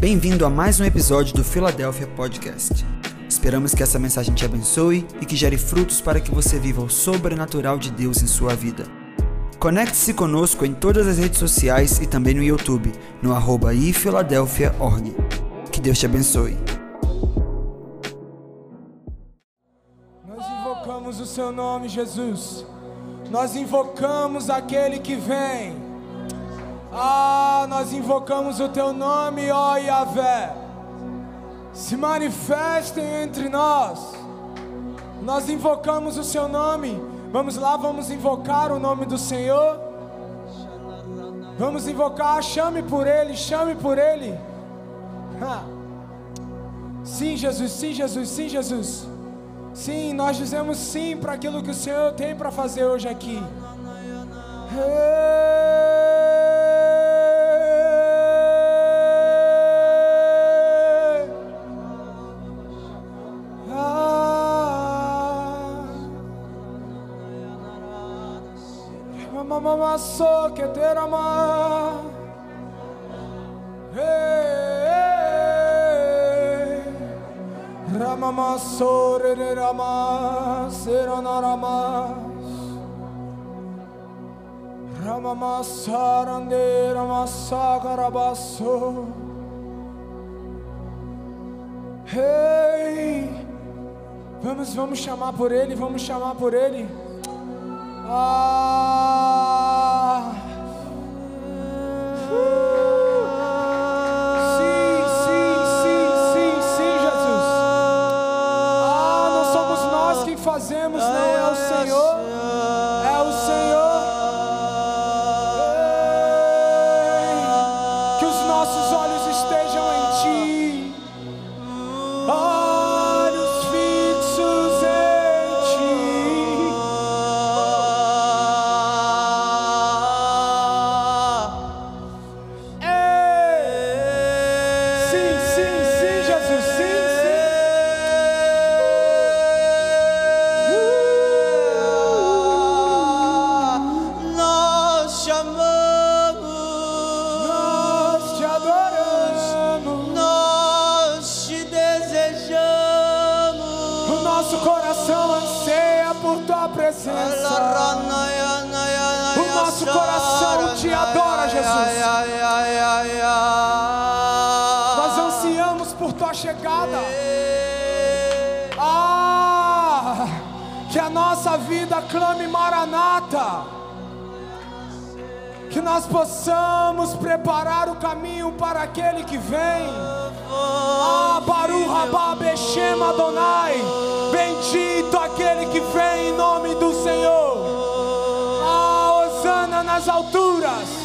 Bem-vindo a mais um episódio do Philadelphia Podcast. Esperamos que essa mensagem te abençoe e que gere frutos para que você viva o sobrenatural de Deus em sua vida. Conecte-se conosco em todas as redes sociais e também no YouTube, no arroba ifiladelphia.org. Que Deus te abençoe. Nós invocamos o seu nome, Jesus. Nós invocamos aquele que vem. Ah, nós invocamos o teu nome, ó Yahvé. Se manifestem entre nós. Nós invocamos o seu nome. Vamos lá, vamos invocar o nome do Senhor. Vamos invocar, chame por ele, chame por ele. Ha. Sim, Jesus, sim, Jesus, sim, Jesus. Sim, nós dizemos sim para aquilo que o Senhor tem para fazer hoje aqui. Hey. So que terama. Hey. Ramama so re re rama serana rama. Ramama sarande rama sagarabaso. Hey, vamos, vamos chamar por ele, vamos chamar por ele. Ah, sim, nós possamos preparar o caminho para aquele que vem. Ah, Baru Rabá Adonai. Bendito aquele que vem em nome do Senhor. Ah, Osana nas alturas.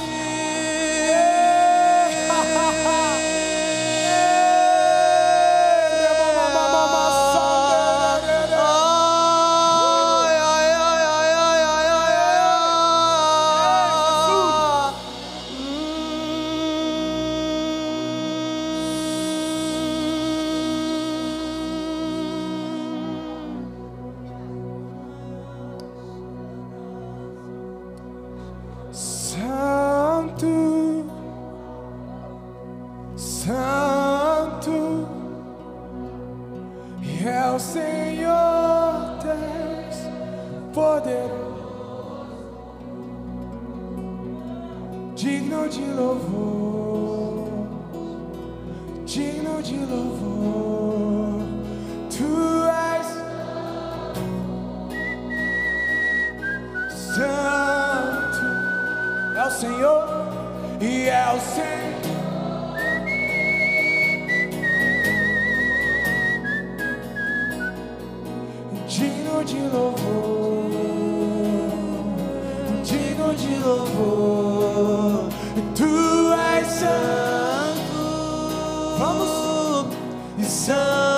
Senhor e é o Senhor. Digno de louvor, digno de louvor, tu és santo. Vamos, santo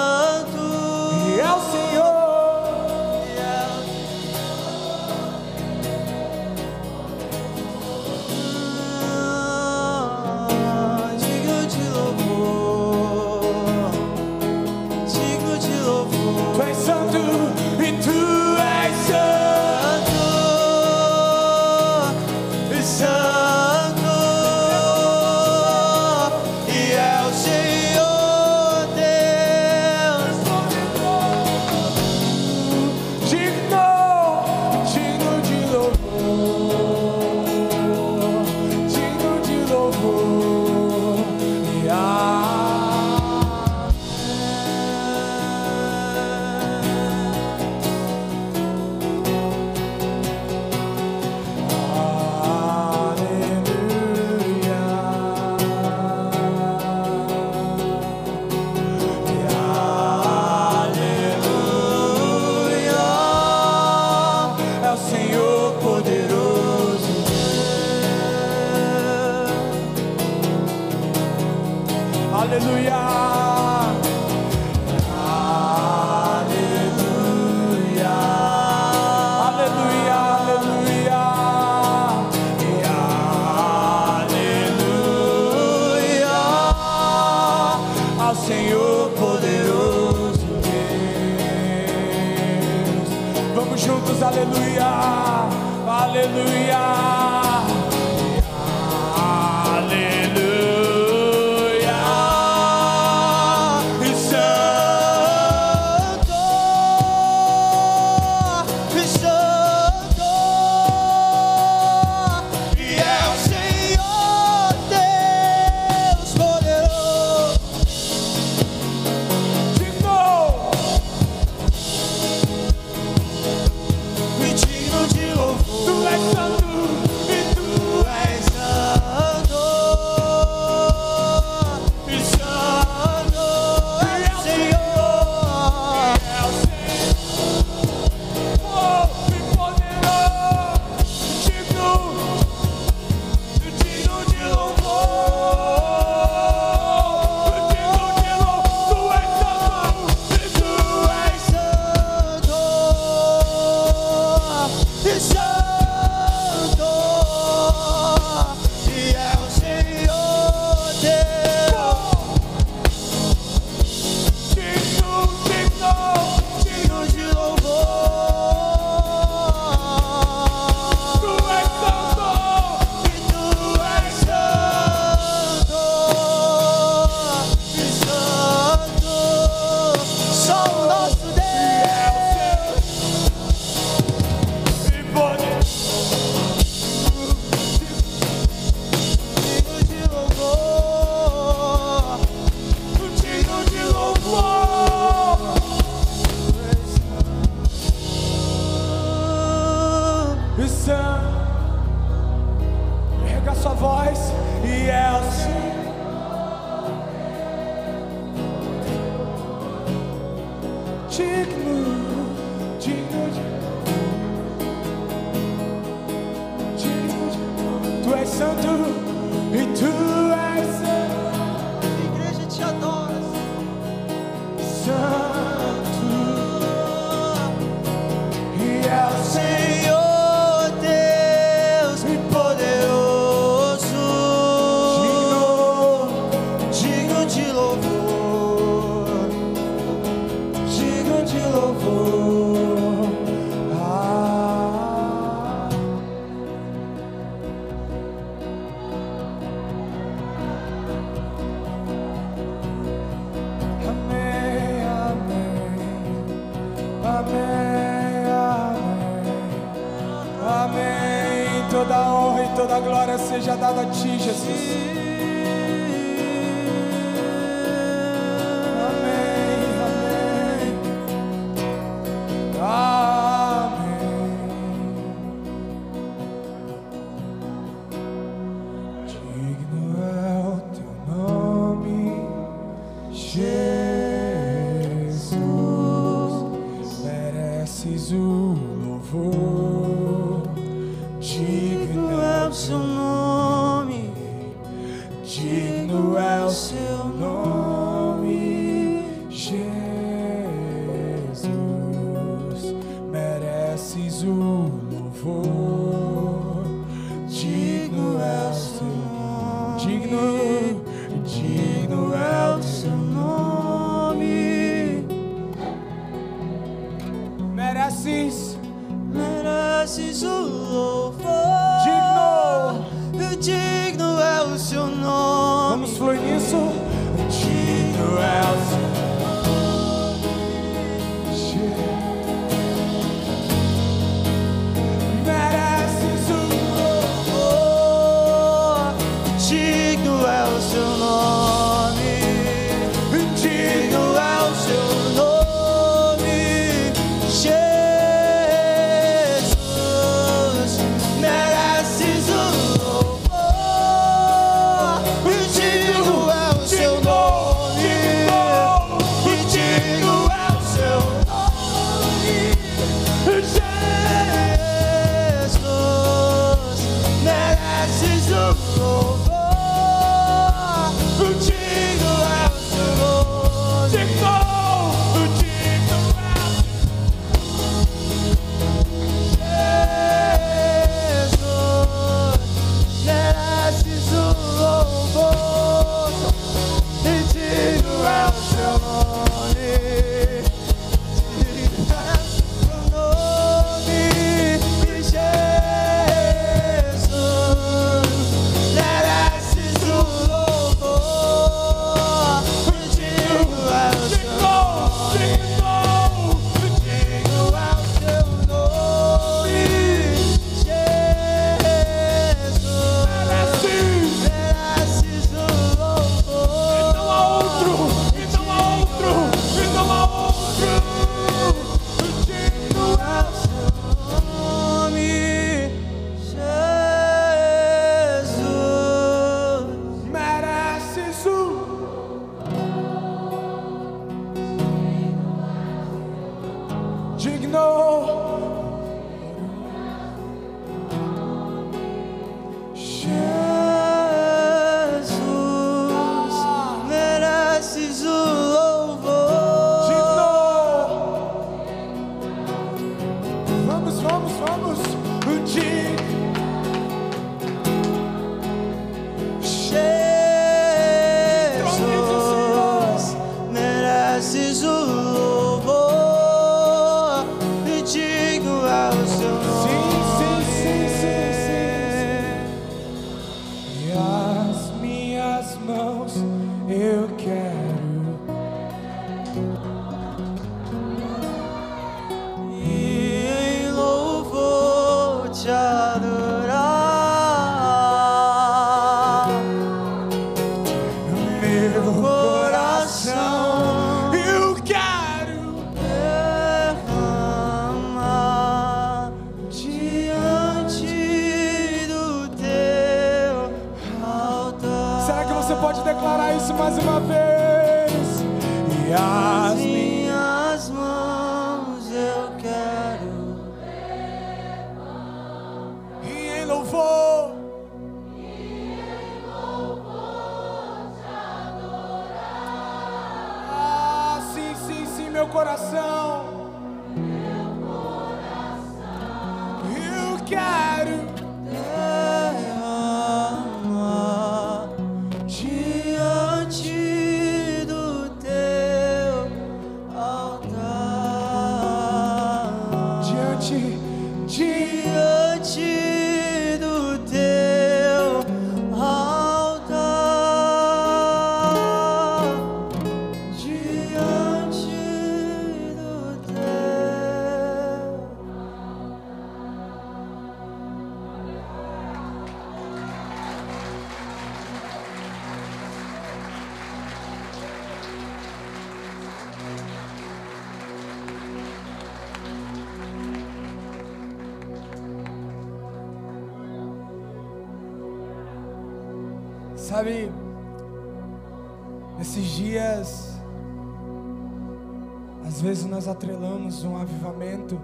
um avivamento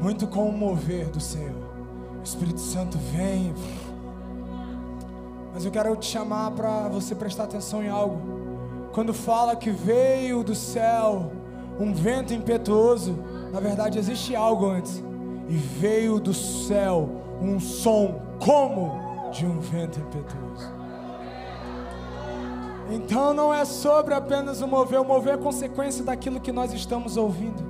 muito com o mover do Senhor. O Espírito Santo vem. Mas eu quero te chamar para você prestar atenção em algo. Quando fala que veio do céu um vento impetuoso, na verdade existe algo antes. E veio do céu um som como de um vento impetuoso. Então não é sobre apenas o mover, o mover é consequência daquilo que nós estamos ouvindo.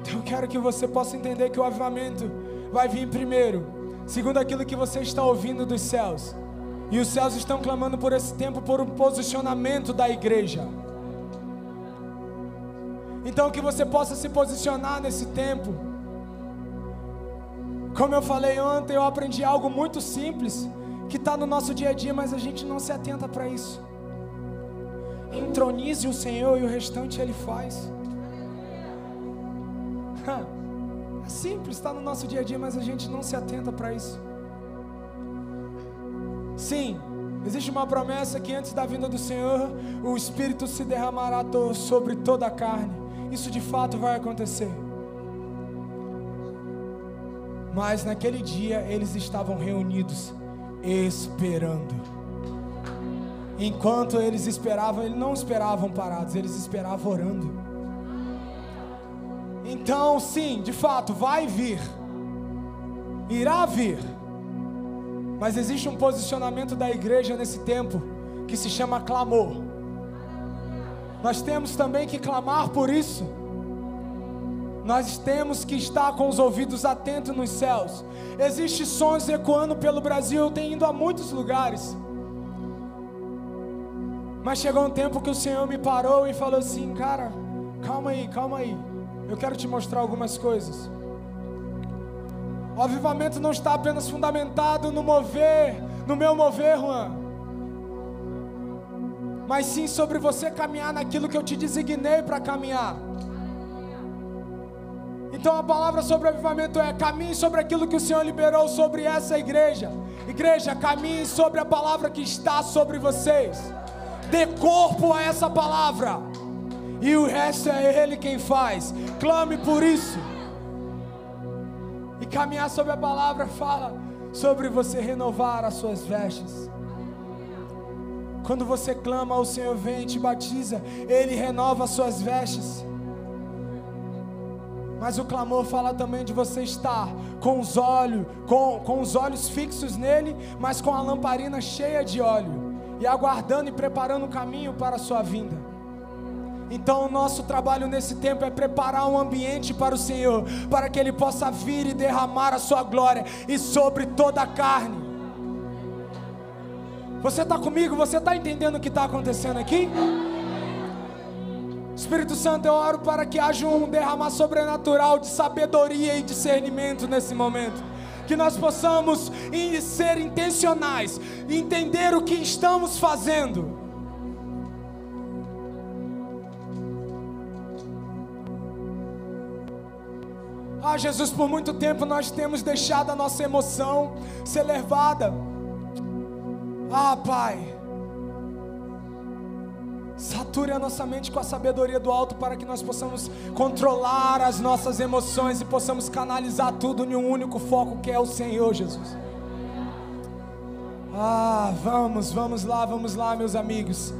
Então eu quero que você possa entender que o avivamento vai vir primeiro, segundo aquilo que você está ouvindo dos céus. E os céus estão clamando por esse tempo, por um posicionamento da igreja. Então que você possa se posicionar nesse tempo Como eu falei ontem, eu aprendi algo muito simples que está no nosso dia a dia, mas a gente não se atenta para isso. Entronize o Senhor e o restante Ele faz. É simples, está no nosso dia a dia, mas a gente não se atenta para isso. Sim, existe uma promessa que antes da vinda do Senhor, o Espírito se derramará sobre toda a carne. Isso de fato vai acontecer. Mas naquele dia eles estavam reunidos, esperando. Enquanto eles esperavam, eles não esperavam parados, eles esperavam orando. Então, sim, de fato, vai vir, irá vir, mas existe um posicionamento da igreja nesse tempo que se chama clamor. Nós temos também que clamar por isso. Nós temos que estar com os ouvidos atentos nos céus. Existem sons ecoando pelo Brasil, eu tenho ido a muitos lugares. Mas chegou um tempo que o Senhor me parou e falou assim: Cara, calma aí, calma aí. Eu quero te mostrar algumas coisas. O avivamento não está apenas fundamentado no mover, no meu mover, Juan. Mas sim sobre você caminhar naquilo que eu te designei para caminhar. Então a palavra sobre avivamento é: caminhe sobre aquilo que o Senhor liberou sobre essa igreja. Igreja, caminhe sobre a palavra que está sobre vocês. Dê corpo a essa palavra. E o resto é Ele quem faz. Clame por isso. E caminhar sobre a palavra fala sobre você renovar as suas vestes. Quando você clama ao Senhor, vem e te batiza, Ele renova as suas vestes. Mas o clamor fala também de você estar com os olhos, com, com os olhos fixos nele, mas com a lamparina cheia de óleo e aguardando e preparando o caminho para a sua vinda. Então, o nosso trabalho nesse tempo é preparar um ambiente para o Senhor, para que Ele possa vir e derramar a Sua glória e sobre toda a carne. Você está comigo? Você está entendendo o que está acontecendo aqui? Espírito Santo, eu oro para que haja um derramar sobrenatural de sabedoria e discernimento nesse momento. Que nós possamos ser intencionais, entender o que estamos fazendo. Ah, Jesus, por muito tempo nós temos deixado a nossa emoção ser levada. Ah, Pai. Sature a nossa mente com a sabedoria do alto para que nós possamos controlar as nossas emoções e possamos canalizar tudo em um único foco que é o Senhor Jesus. Ah, vamos, vamos lá, vamos lá, meus amigos.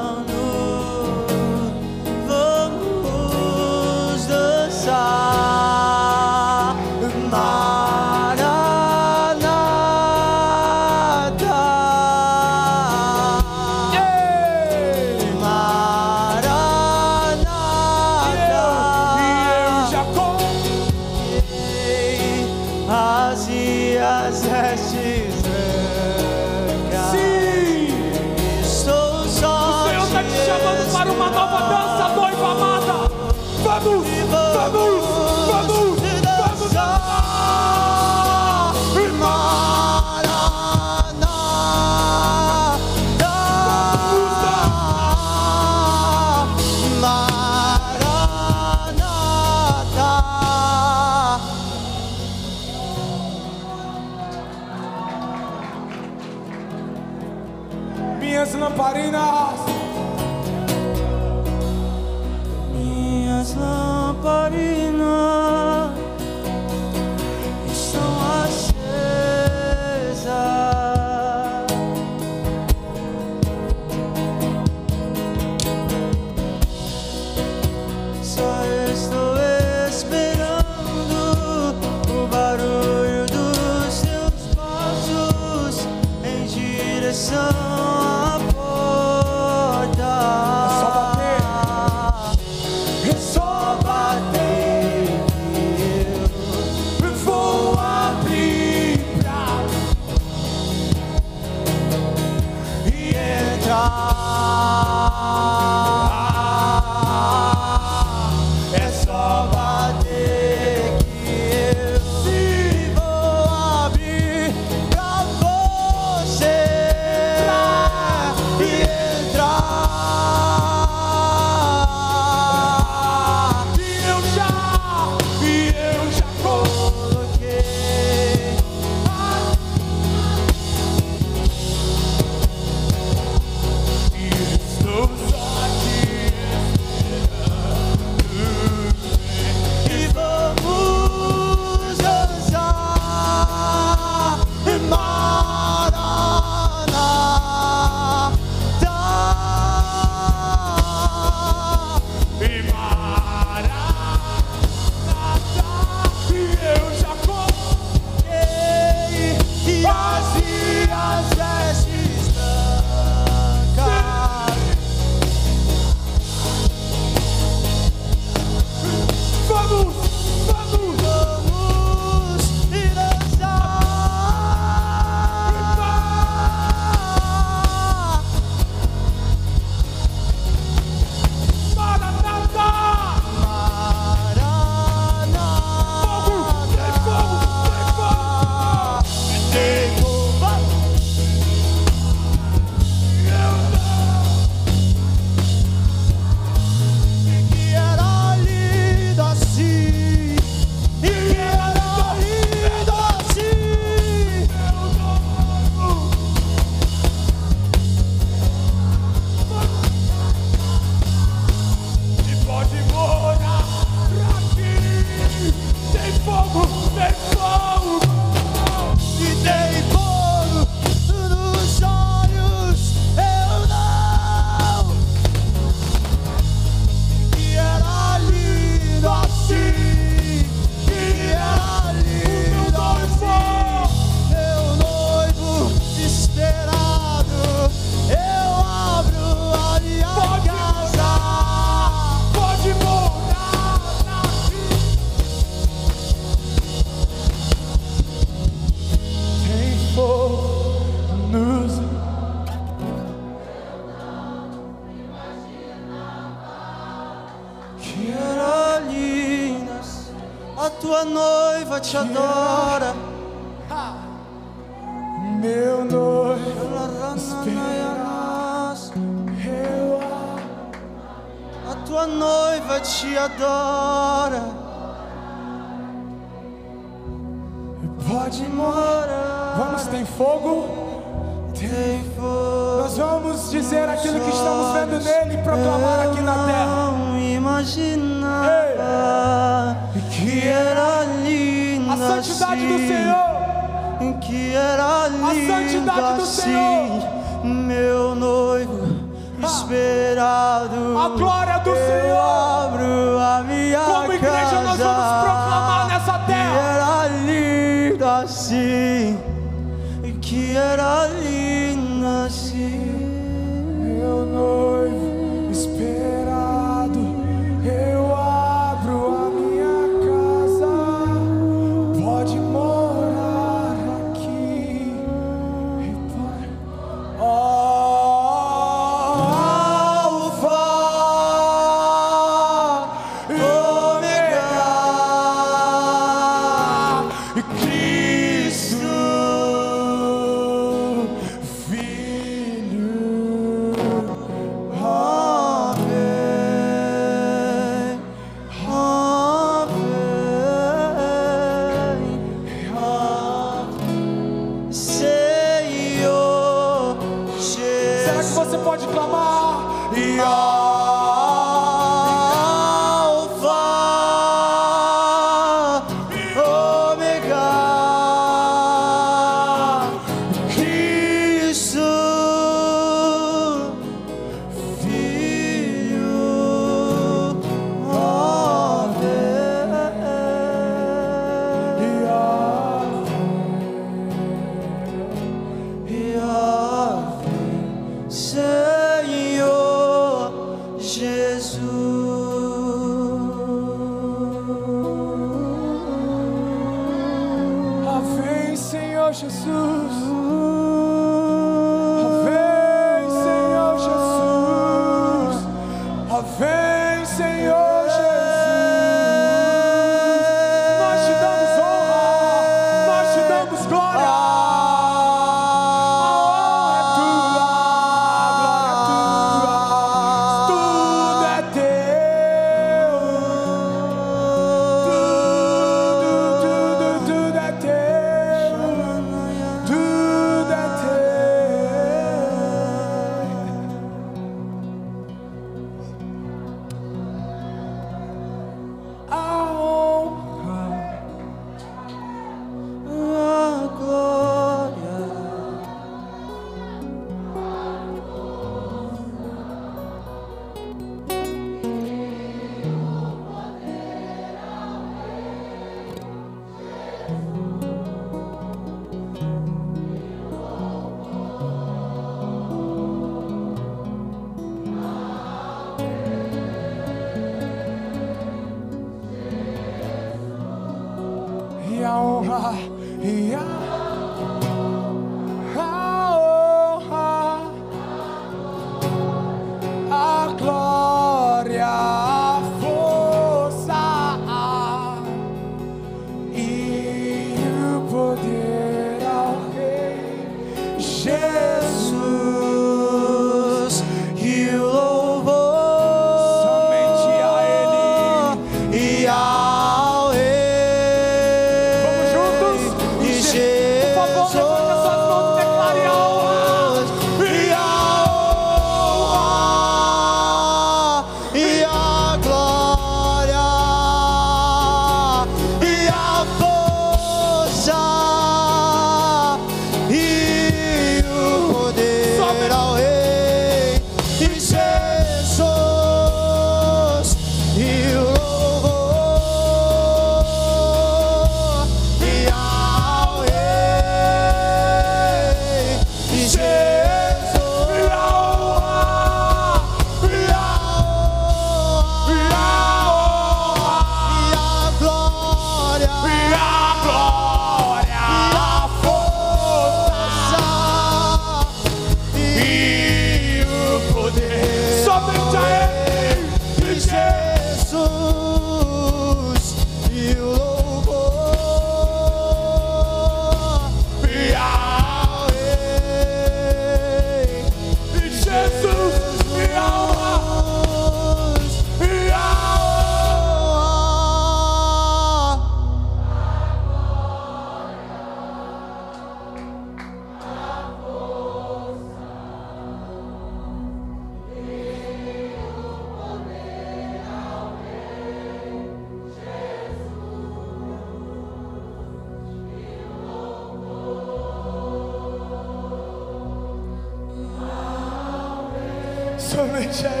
Somente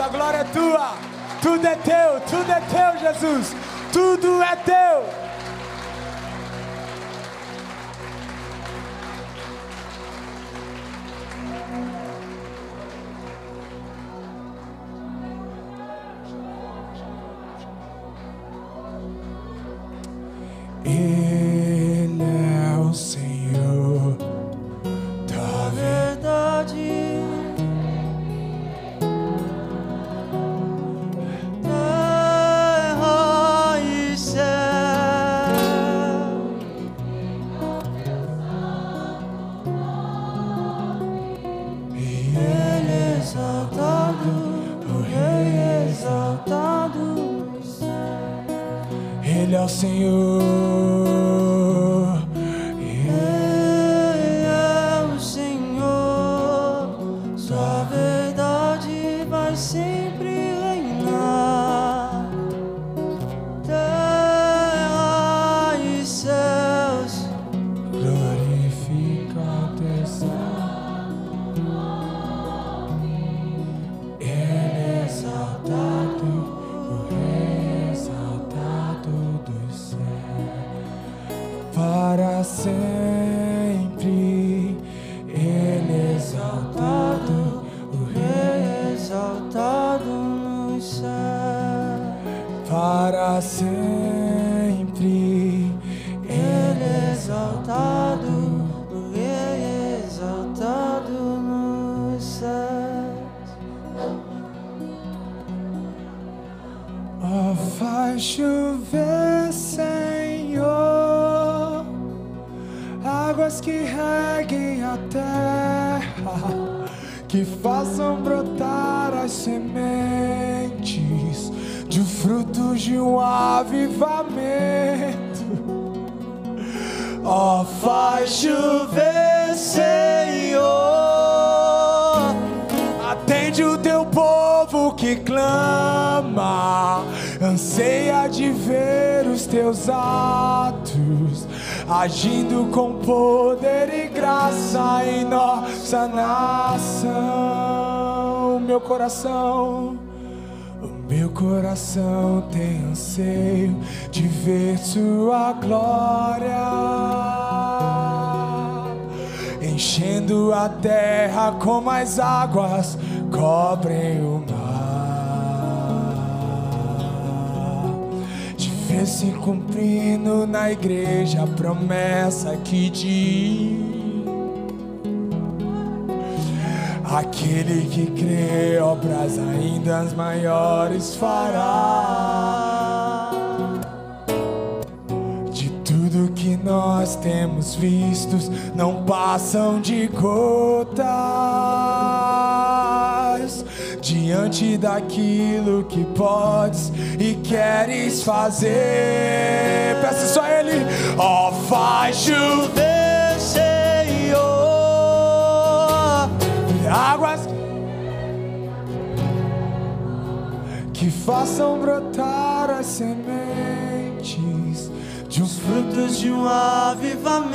a glória como as águas cobrem o mar. De ver se cumprindo na igreja a promessa que diz. Aquele que crê obras ainda maiores fará. De tudo que nós temos vistos, não passam de Diante daquilo que podes e queres fazer. Peça só a Ele, ó, faz chover, Senhor águas que façam brotar as sementes de uns frutos de um avivamento.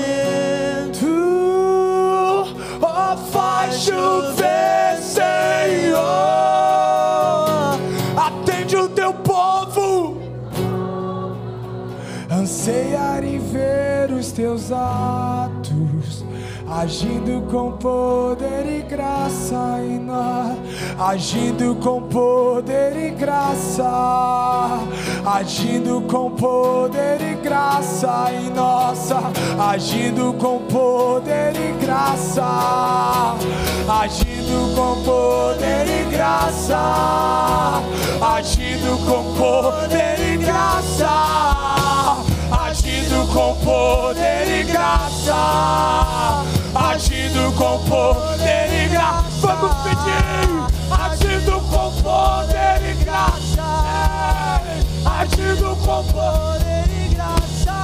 Faz chover, Senhor, atende o teu povo, anseiar em ver os teus atos agindo com poder e graça em nós, agindo com poder e graça, agindo com poder e graça em nossa, agindo com poder e graça, agindo com poder e graça, agindo com poder e graça, com poder e graça, agindo com poder e graça. Vamos pedir, agindo com poder e graça, agindo com poder e graça,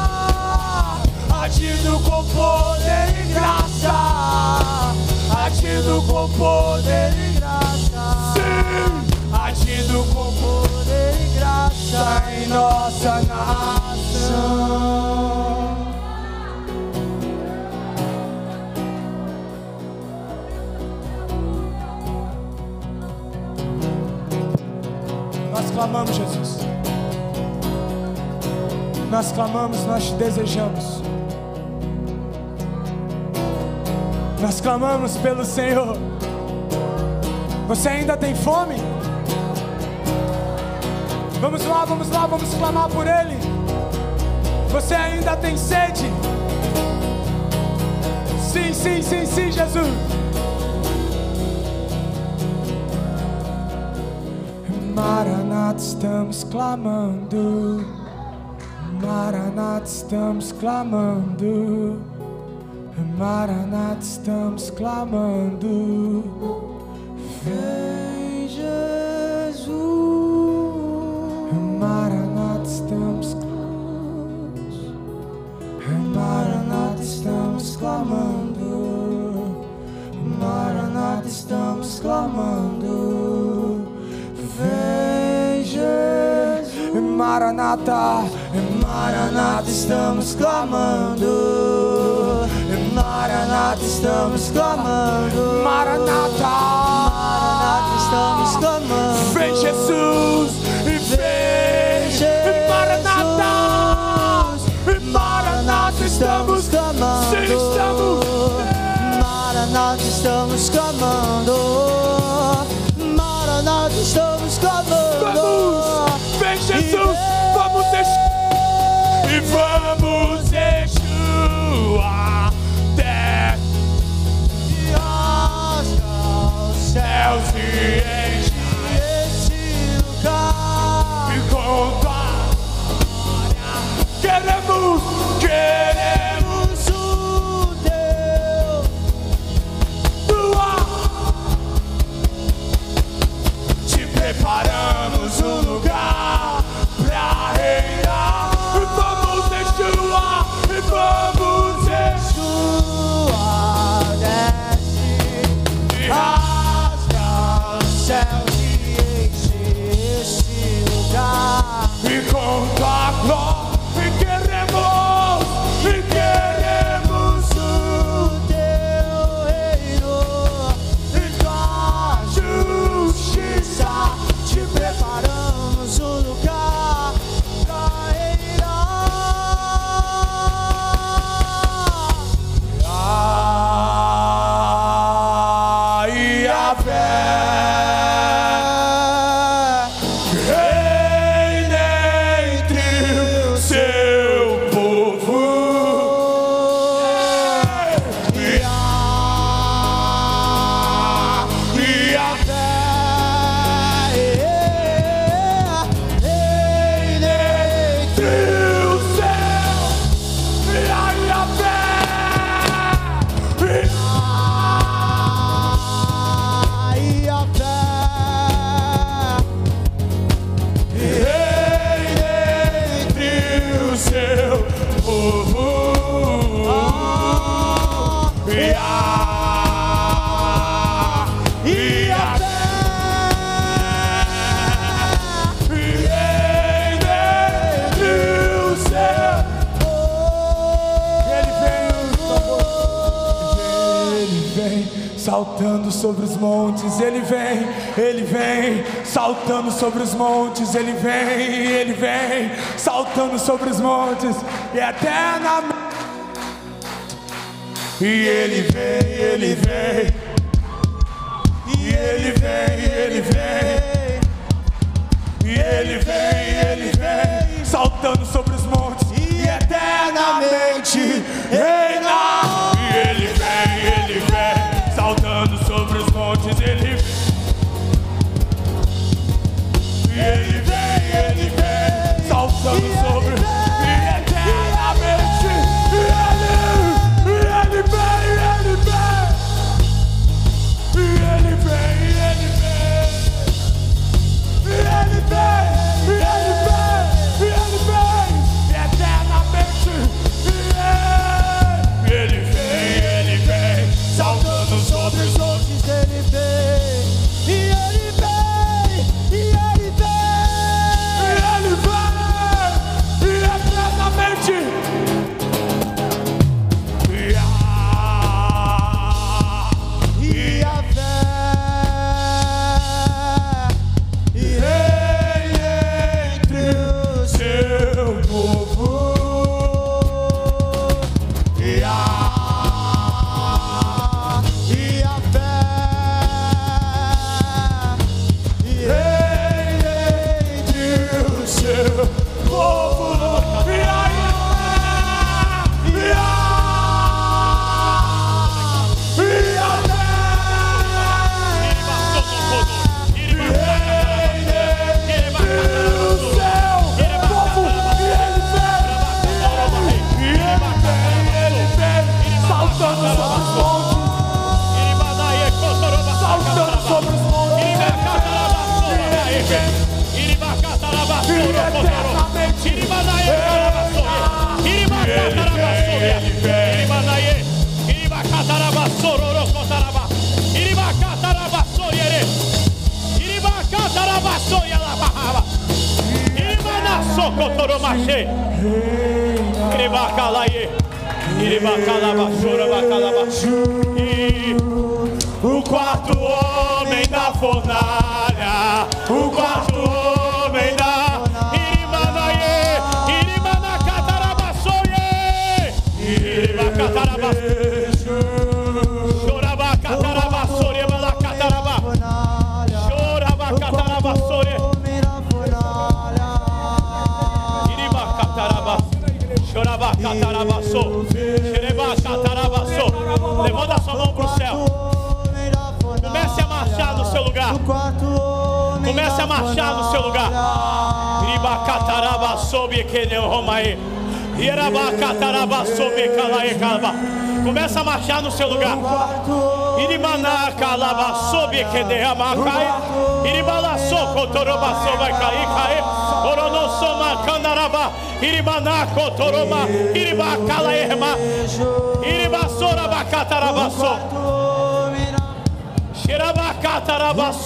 agindo com poder e graça, agindo com poder e graça. Sim, agindo com poder e graça em nossa nação. Nós clamamos, Jesus. Nós clamamos, nós te desejamos. Nós clamamos pelo Senhor. Você ainda tem fome? Vamos lá, vamos lá, vamos clamar por Ele. Você ainda tem sede? Sim, sim, sim, sim, Jesus. Maranata, estamos clamando. Maranata, estamos clamando. Maranata, estamos clamando. Vem, Jesus. Maranata, estamos clamando. Maranata, estamos clamando. Maranata, estamos clamando. Maranata, Maranata, estamos clamando. Maranata, estamos clamando. Maranata, Maranata, estamos clamando. Vem, Jesus, e vem, Maranata, Maranata, estamos clamando. Sim, estamos. Maranata, estamos clamando. E lugar. e Ele vem, ele vem saltando sobre os montes. Ele vem, ele vem saltando sobre os montes. E eternamente. E ele vem, ele vem. E ele vem, ele vem. E ele vem, ele vem, saltando sobre os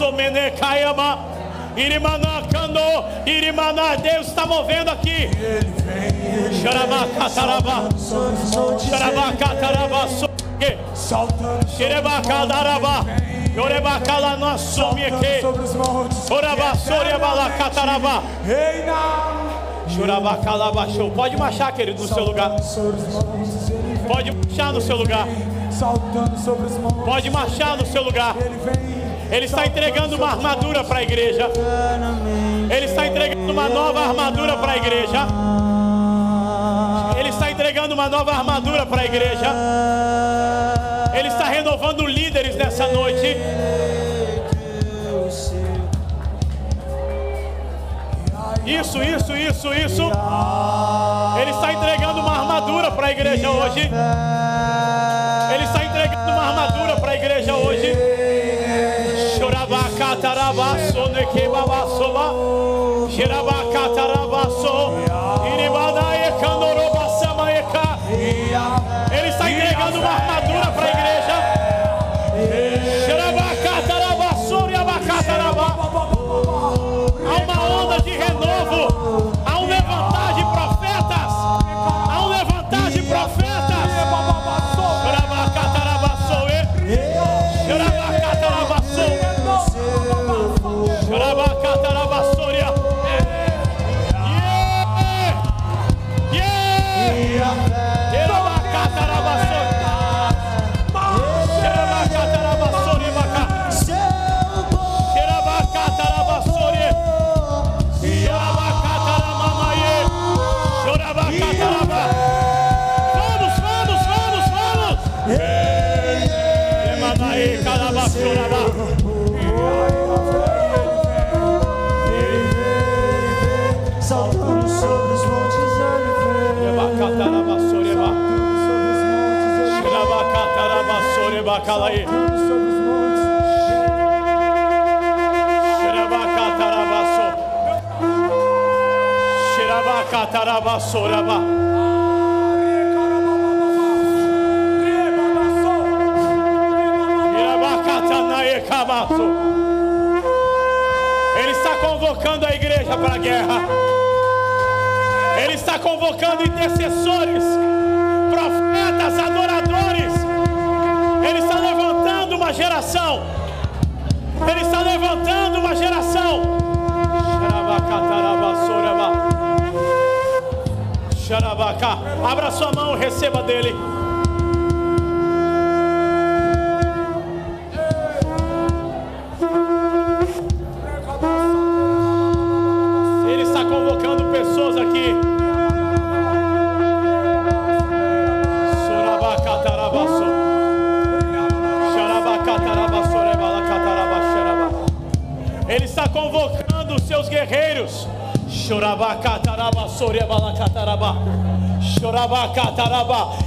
Xerabacatarabaço menecaiama. Irimaná cano. Irimaná, Deus está movendo aqui. Xerabacataraba. Xerabacatarabaço. Saltando Xerebacadaraba. Yorebacala sobre os montes. Orabaçoria balacataraba. Reina. Xurabacalabaxou. Pode marchar, querido, no seu lugar. Pode marchar no seu lugar. Pode marchar no seu lugar. Ele está entregando uma armadura para a igreja. Ele está entregando uma nova armadura para a igreja. Ele está entregando uma nova armadura para a igreja. Ele está renovando líderes nessa noite. Isso, isso, isso, isso. Ele está entregando uma armadura para a igreja hoje. Ele está entregando uma armadura para a igreja hoje. Chorabacatarabaço, nequebabaçoba. Xerabacatarabaço. Iribanae, candorobasamaeca. Ele está entregando uma armadura Cabaço. Ele está convocando a igreja para a guerra. Ele está convocando intercessores, profetas, adoradores. Ele está levantando uma geração. Ele está levantando uma geração. Abra sua mão, receba dele.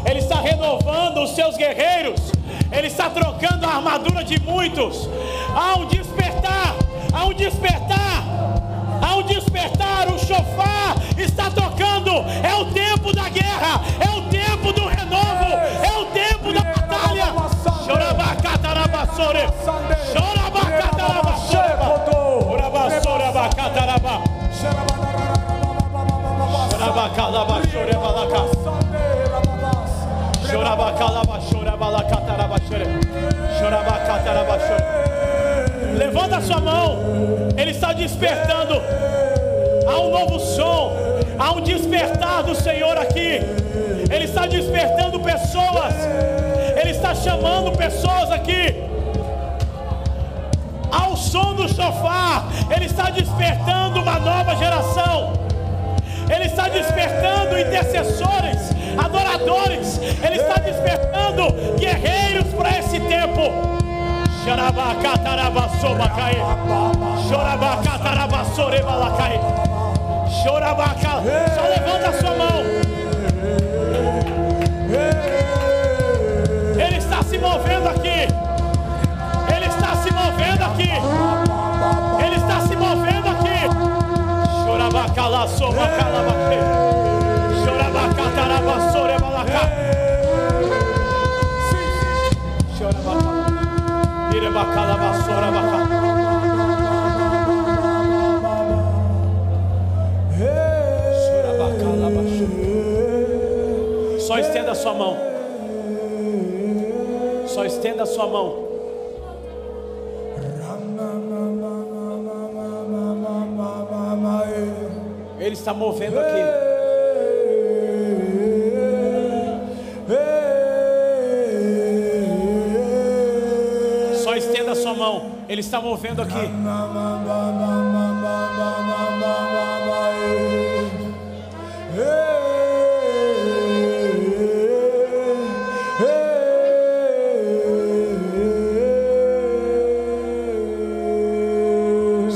Ele está renovando os seus guerreiros. Ele está trocando a armadura de muitos. Há um despertar. Há um despertar. Há um despertar. O chofar está tocando. É o tempo da guerra. É o tempo do renovo. É o tempo da batalha. Chorabacatarabassore. Chorebalacataraba, chore. Chorabacataraba, chore. Levanta a sua mão. Ele está despertando. Há um novo som. Há um despertar do Senhor aqui. Ele está despertando pessoas. Ele está chamando pessoas aqui. Ao som do chofar, Ele está despertando uma nova geração. Está despertando intercessores, adoradores. Ele está despertando guerreiros para esse tempo. Só levanta a sua mão. Ele está se movendo aqui. Só estenda a sua mão. Só estenda a sua mão. Movendo aqui. Só estenda a sua mão. Ele está movendo aqui.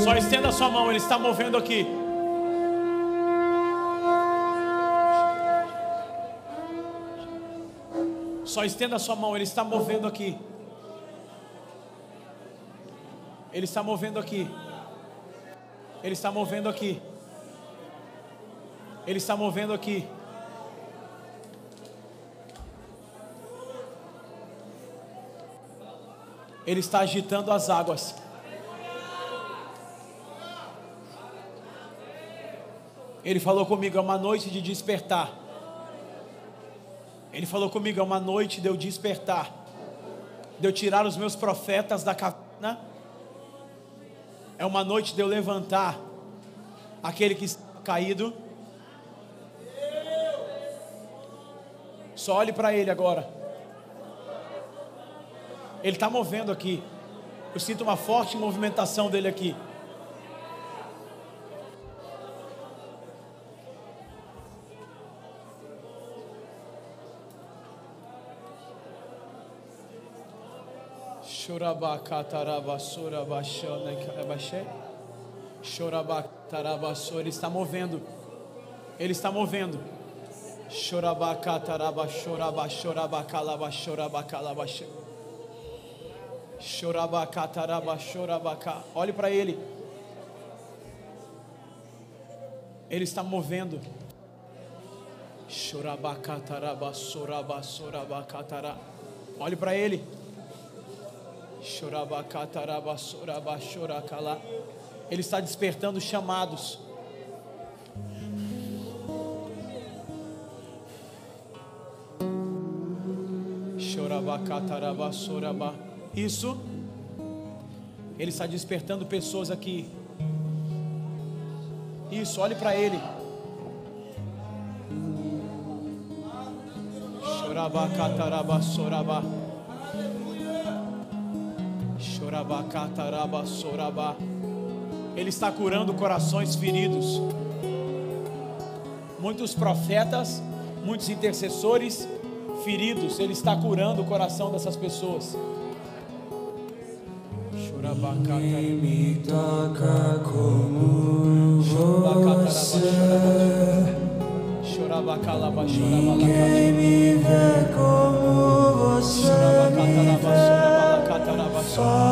Só estenda a sua mão. Ele está movendo aqui. Só estenda a sua mão. Ele está movendo aqui. Ele está movendo aqui. Ele está movendo aqui. Ele está movendo aqui. Ele está agitando as águas. Ele falou comigo, é uma noite de despertar. Ele falou comigo, é uma noite de eu despertar. De eu tirar os meus profetas da caverna. É uma noite de eu levantar aquele que está caído. Só olhe para ele agora. Ele está movendo aqui. Eu sinto uma forte movimentação dele aqui. Ele está movendo. Ele está movendo. Chorabacataraba, choraba, chorabacalaba, chorabacalaba. Chorabacataraba, chorabaca. Olhe para ele. Ele está movendo. Chorabacataraba, soraba, sorabacatará. Olhe para ele. Ele está despertando chamados. Isso. Ele está despertando pessoas aqui. Isso, olhe para ele. Soraba. Chorabacataraba, soraba. Ele está curando corações feridos. Muitos profetas, muitos intercessores feridos. Ele está curando o coração dessas pessoas. Ninguém me toca como você. Ninguém me vê como você chorabacalaba, faz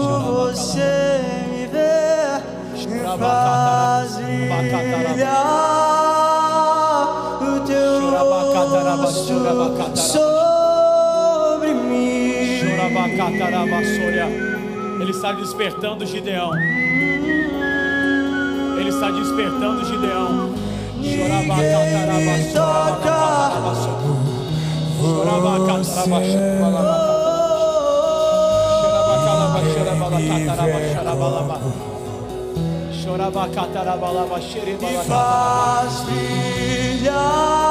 sobre mim. Ele está despertando Gideão. Ele está despertando Gideão. Chorava, catarava, lava, Chorava E faz brilhar.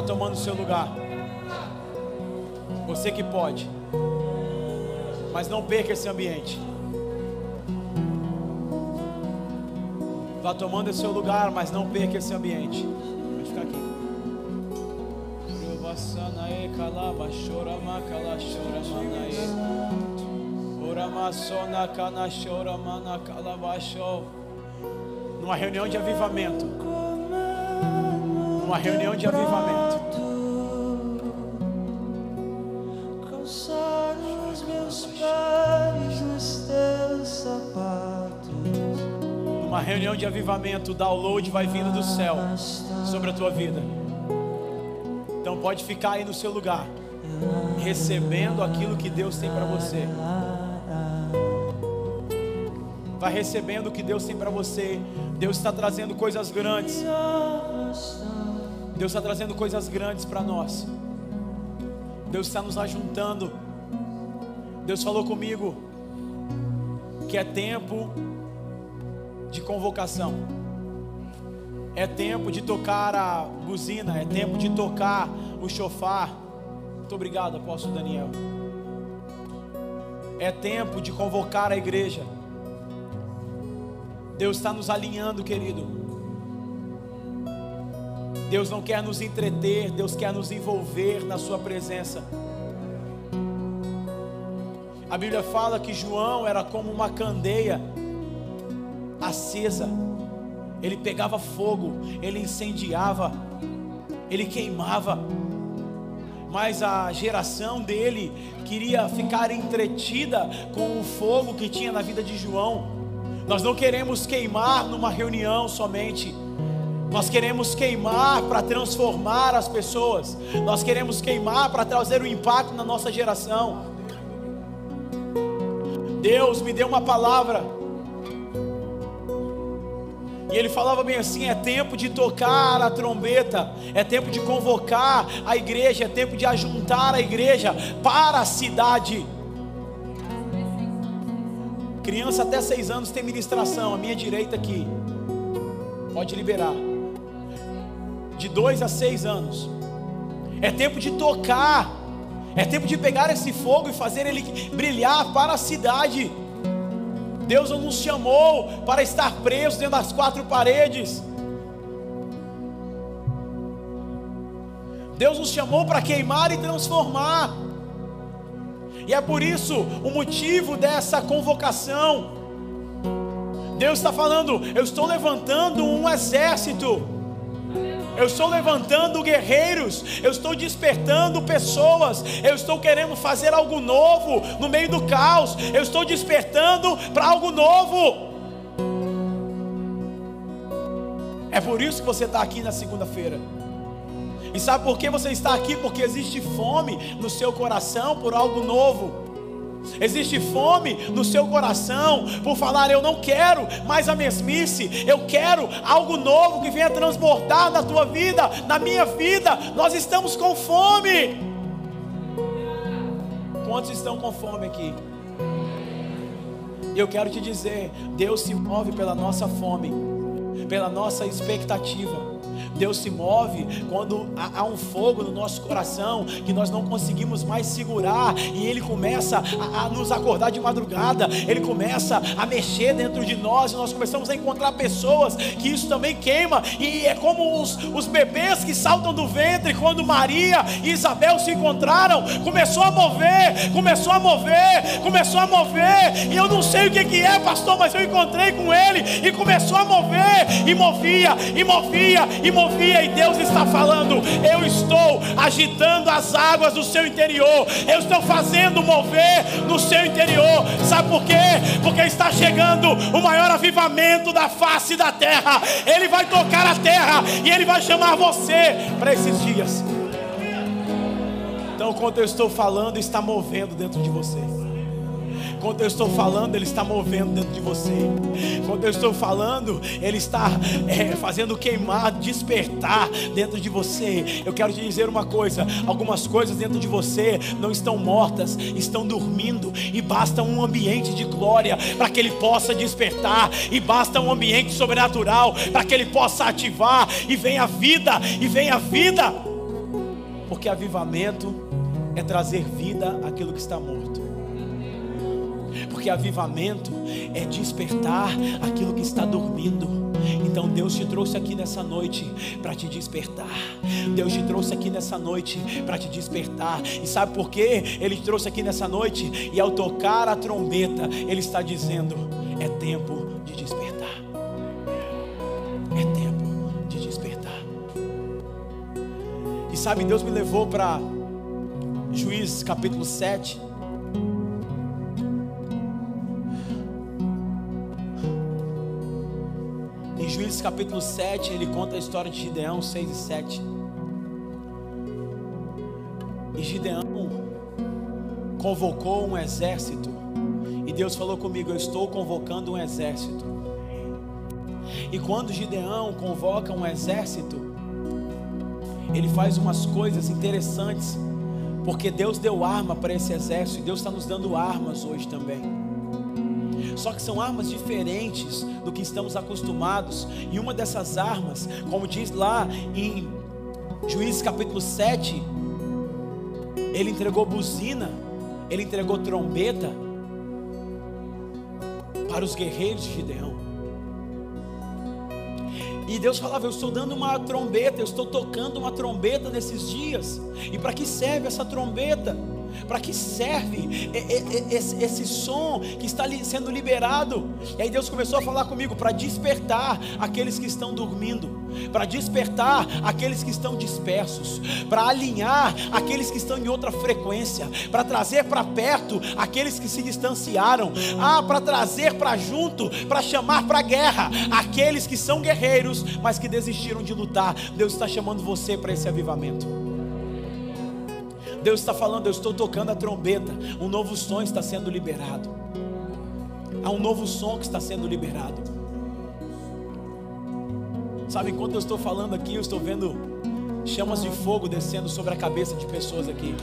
Vá tomando seu lugar. Você que pode. Mas não perca esse ambiente. Vá tomando esse seu lugar, mas não perca esse ambiente. Pode ficar aqui. Numa reunião de avivamento. Numa reunião de avivamento. Calçar os meus pés nos teus sapatos. Numa reunião de avivamento, o download vai vindo do céu sobre a tua vida. Então pode ficar aí no seu lugar, recebendo aquilo que Deus tem para você. Vai recebendo o que Deus tem para você. Deus está trazendo coisas grandes. Deus está trazendo coisas grandes para nós. Deus está nos ajuntando. Deus falou comigo que é tempo de convocação. É tempo de tocar a buzina, é tempo de tocar o chofar. Muito obrigado, apóstolo Daniel. É tempo de convocar a igreja. Deus está nos alinhando, querido. Deus não quer nos entreter, Deus quer nos envolver na Sua presença. A Bíblia fala que João era como uma candeia acesa. Ele pegava fogo, ele incendiava, ele queimava. Mas a geração dele queria ficar entretida com o fogo que tinha na vida de João. Nós não queremos queimar numa reunião somente. Nós queremos queimar para transformar as pessoas. Nós queremos queimar para trazer um impacto na nossa geração. Deus me deu uma palavra. E ele falava bem assim: é tempo de tocar a trombeta, é tempo de convocar a igreja, é tempo de ajuntar a igreja para a cidade. Criança até seis anos tem ministração, a minha direita aqui. Pode liberar. De dois a seis anos. É tempo de tocar. É tempo de pegar esse fogo e fazer ele brilhar para a cidade. Deus não nos chamou para estar presos dentro das quatro paredes. Deus nos chamou para queimar e transformar. E é por isso o motivo dessa convocação. Deus está falando: eu estou levantando um exército. Eu estou levantando guerreiros, eu estou despertando pessoas, eu estou querendo fazer algo novo no meio do caos, eu estou despertando para algo novo. É por isso que você está aqui na segunda-feira. E sabe por que você está aqui? Porque existe fome no seu coração por algo novo. Existe fome no seu coração por falar: Eu não quero mais a mesmice, eu quero algo novo que venha transbordar na tua vida, na minha vida. Nós estamos com fome. Quantos estão com fome aqui? Eu quero te dizer: Deus se move pela nossa fome, pela nossa expectativa. Deus se move quando há um fogo no nosso coração que nós não conseguimos mais segurar e Ele começa a, a, nos acordar de madrugada, Ele começa a mexer dentro de nós e nós começamos a encontrar pessoas que isso também queima e é como os, os bebês que saltam do ventre quando Maria e Isabel se encontraram, começou a mover, começou a mover, começou a mover e eu não sei o que, que é, pastor, mas eu encontrei com Ele e começou a mover e movia e movia e movia e Deus está falando: eu estou agitando as águas do seu interior, eu estou fazendo mover no seu interior. Sabe por quê? Porque está chegando o maior avivamento da face da terra. Ele vai tocar a terra e ele vai chamar você para esses dias. Então, quando eu estou falando, está movendo dentro de você. Quando eu estou falando, Ele está movendo dentro de você. Quando eu estou falando, Ele está é, fazendo queimar, despertar dentro de você. Eu quero te dizer uma coisa: algumas coisas dentro de você não estão mortas, estão dormindo, e basta um ambiente de glória para que Ele possa despertar, e basta um ambiente sobrenatural para que Ele possa ativar, e venha a vida, e venha a vida, porque avivamento é trazer vida àquilo que está morto. Porque avivamento é despertar aquilo que está dormindo. Então Deus te trouxe aqui nessa noite para te despertar. Deus te trouxe aqui nessa noite para te despertar. E sabe por quê? Ele te trouxe aqui nessa noite e ao tocar a trombeta, ele está dizendo: é tempo de despertar. É tempo de despertar. E sabe, Deus me levou para Juízes capítulo 7. Juízes capítulo 7, ele conta a história de Gideão 6 e 7. E Gideão convocou um exército. E Deus falou comigo: Eu estou convocando um exército. E quando Gideão convoca um exército, ele faz umas coisas interessantes porque Deus deu arma para esse exército e Deus está nos dando armas hoje também. Só que são armas diferentes do que estamos acostumados. E uma dessas armas, como diz lá em Juízes capítulo 7, ele entregou buzina, ele entregou trombeta para os guerreiros de Gideão. E Deus falava: Eu estou dando uma trombeta, eu estou tocando uma trombeta nesses dias. E para que serve essa trombeta? Para que serve esse, som que está sendo liberado? E aí Deus começou a falar comigo para despertar aqueles que estão dormindo, para despertar aqueles que estão dispersos, para alinhar aqueles que estão em outra frequência, para trazer para perto aqueles que se distanciaram, ah, para trazer para junto, para chamar para guerra aqueles que são guerreiros, mas que desistiram de lutar. Deus está chamando você para esse avivamento. Deus está falando, eu estou tocando a trombeta, um novo som está sendo liberado. Há um novo som que está sendo liberado. Sabe, enquanto eu estou falando aqui, eu estou vendo chamas de fogo descendo sobre a cabeça de pessoas aqui.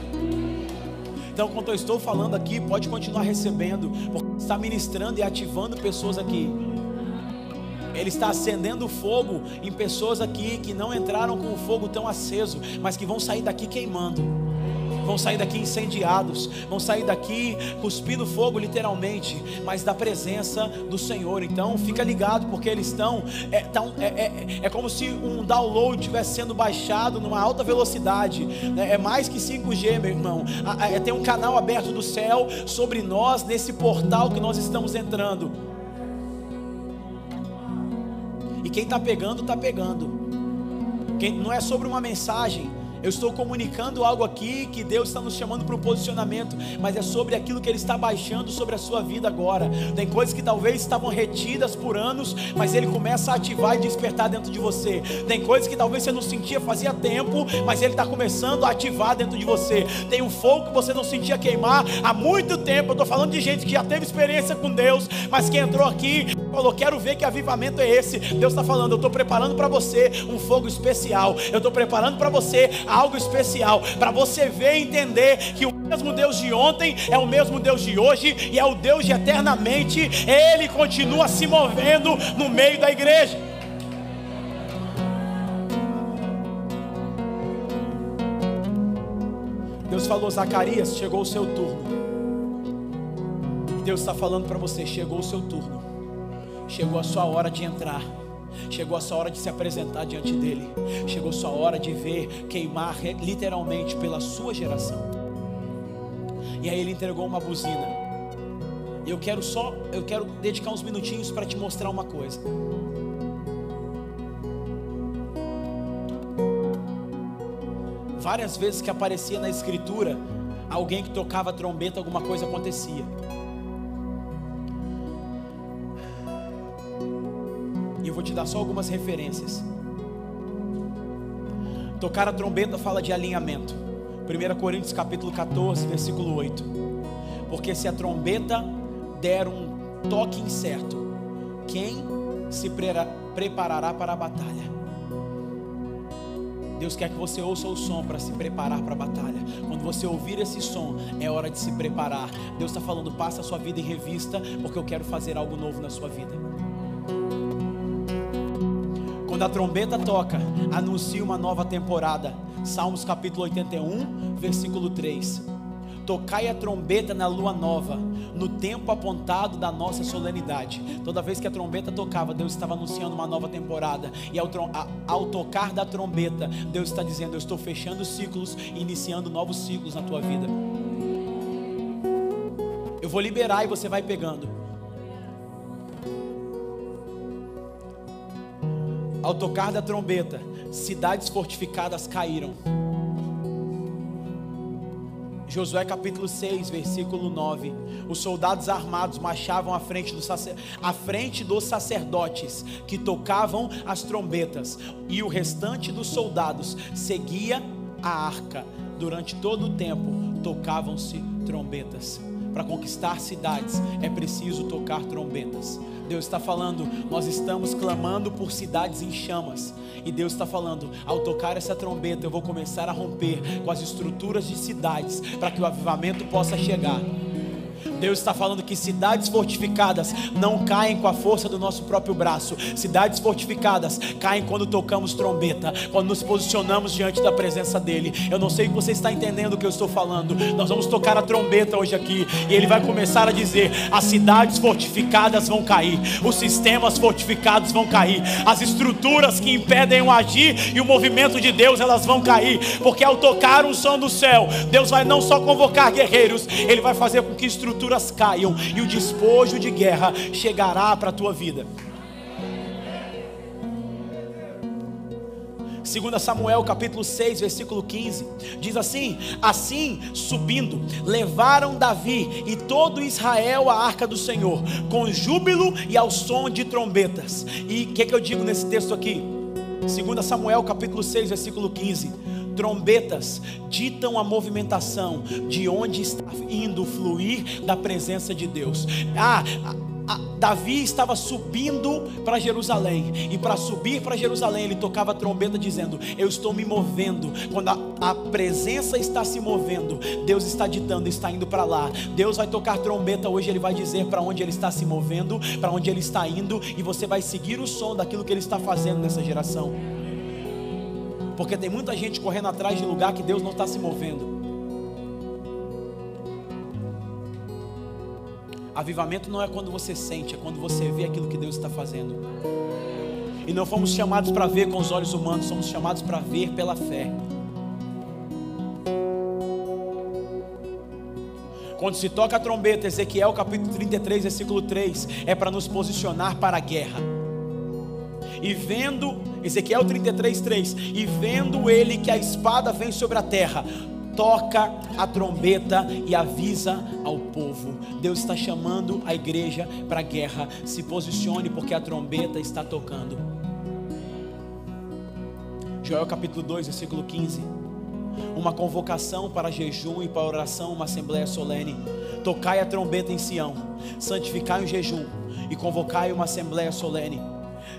Então, quando eu estou falando aqui, pode continuar recebendo, porque está ministrando e ativando pessoas aqui. Ele está acendendo fogo em pessoas aqui que não entraram com o fogo tão aceso, mas que vão sair daqui queimando vão sair daqui incendiados, vão sair daqui cuspindo fogo, literalmente, mas da presença do Senhor. Então, fica ligado, porque eles estão. É, tão, é, é, é como se um download estivesse sendo baixado numa alta velocidade, né? é mais que 5G, meu irmão. É, tem um canal aberto do céu sobre nós, nesse portal que nós estamos entrando. E quem está pegando, está pegando. Quem, não é sobre uma mensagem, eu estou comunicando algo aqui que Deus está nos chamando para um posicionamento, mas é sobre aquilo que Ele está baixando sobre a sua vida agora. Tem coisas que talvez estavam retidas por anos, mas Ele começa a ativar e despertar dentro de você. Tem coisas que talvez você não sentia fazia tempo, mas Ele está começando a ativar dentro de você. Tem um fogo que você não sentia queimar há muito tempo. Eu estou falando de gente que já teve experiência com Deus, mas que entrou aqui falou: Quero ver que avivamento é esse. Deus está falando: Eu estou preparando para você um fogo especial. Eu estou preparando para você algo especial. Para você ver e entender que o mesmo Deus de ontem é o mesmo Deus de hoje e é o Deus de eternamente. Ele continua se movendo no meio da igreja. Deus falou: Zacarias, chegou o seu turno. Deus está falando para você: chegou o seu turno. Chegou a sua hora de entrar. Chegou a sua hora de se apresentar diante dele. Chegou a sua hora de ver queimar literalmente pela sua geração. E aí ele entregou uma buzina. Eu quero só, eu quero dedicar uns minutinhos para te mostrar uma coisa. Várias vezes que aparecia na escritura alguém que tocava trombeta, alguma coisa acontecia. Vou te dar só algumas referências. Tocar a trombeta fala de alinhamento. 1 Coríntios capítulo 14, versículo 8. Porque se a trombeta der um toque incerto, quem se preparará para a batalha? Deus quer que você ouça o som para se preparar para a batalha. Quando você ouvir esse som, é hora de se preparar. Deus está falando, passa a sua vida em revista, porque eu quero fazer algo novo na sua vida. Quando a trombeta toca, anuncia uma nova temporada. Salmos capítulo 81, versículo 3. Tocai a trombeta na lua nova, no tempo apontado da nossa solenidade. Toda vez que a trombeta tocava, Deus estava anunciando uma nova temporada. E ao, ao tocar da trombeta, Deus está dizendo: Eu estou fechando ciclos e iniciando novos ciclos na tua vida. Eu vou liberar e você vai pegando. Ao tocar da trombeta, cidades fortificadas caíram. Josué capítulo 6, versículo 9. Os soldados armados marchavam à frente, do sacer... à frente dos sacerdotes que tocavam as trombetas, e o restante dos soldados seguia a arca. Durante todo o tempo tocavam-se trombetas. Para conquistar cidades é preciso tocar trombetas. Deus está falando, nós estamos clamando por cidades em chamas. E Deus está falando, ao tocar essa trombeta, eu vou começar a romper com as estruturas de cidades para que o avivamento possa chegar. Deus está falando que cidades fortificadas não caem com a força do nosso próprio braço. Cidades fortificadas caem quando tocamos trombeta, quando nos posicionamos diante da presença dEle. Eu não sei se você está entendendo o que eu estou falando. Nós vamos tocar a trombeta hoje aqui e Ele vai começar a dizer: as cidades fortificadas vão cair, os sistemas fortificados vão cair, as estruturas que impedem o agir e o movimento de Deus elas vão cair, porque ao tocar o som do céu, Deus vai não só convocar guerreiros, Ele vai fazer com que estruturas estruturas caiam e o despojo de guerra chegará para a tua vida. 2 Samuel capítulo 6, versículo 15, diz assim: Assim, subindo, levaram Davi e todo Israel à arca do Senhor, com júbilo e ao som de trombetas. E o que, que eu digo nesse texto aqui? 2 Samuel capítulo 6, versículo 15 trombetas ditam a movimentação de onde está indo fluir da presença de Deus. Ah, Davi estava subindo para Jerusalém, e para subir para Jerusalém, ele tocava a trombeta dizendo: Eu estou me movendo. Quando a, a presença está se movendo, Deus está ditando, está indo para lá. Deus vai tocar trombeta hoje, ele vai dizer para onde ele está se movendo, para onde ele está indo, e você vai seguir o som daquilo que ele está fazendo nessa geração. Porque tem muita gente correndo atrás de lugar que Deus não está se movendo. Avivamento não é quando você sente, é quando você vê aquilo que Deus está fazendo. E não fomos chamados para ver com os olhos humanos, somos chamados para ver pela fé. Quando se toca a trombeta, Ezequiel capítulo 33, versículo 3, é para nos posicionar para a guerra. E vendo Ezequiel 33, 3: E vendo ele que a espada vem sobre a terra, toca a trombeta e avisa ao povo. Deus está chamando a igreja para a guerra. Se posicione, porque a trombeta está tocando. Joel capítulo 2, versículo 15. Uma convocação para jejum e para oração, uma assembleia solene. Tocai a trombeta em Sião, santificai o jejum e convocai uma assembleia solene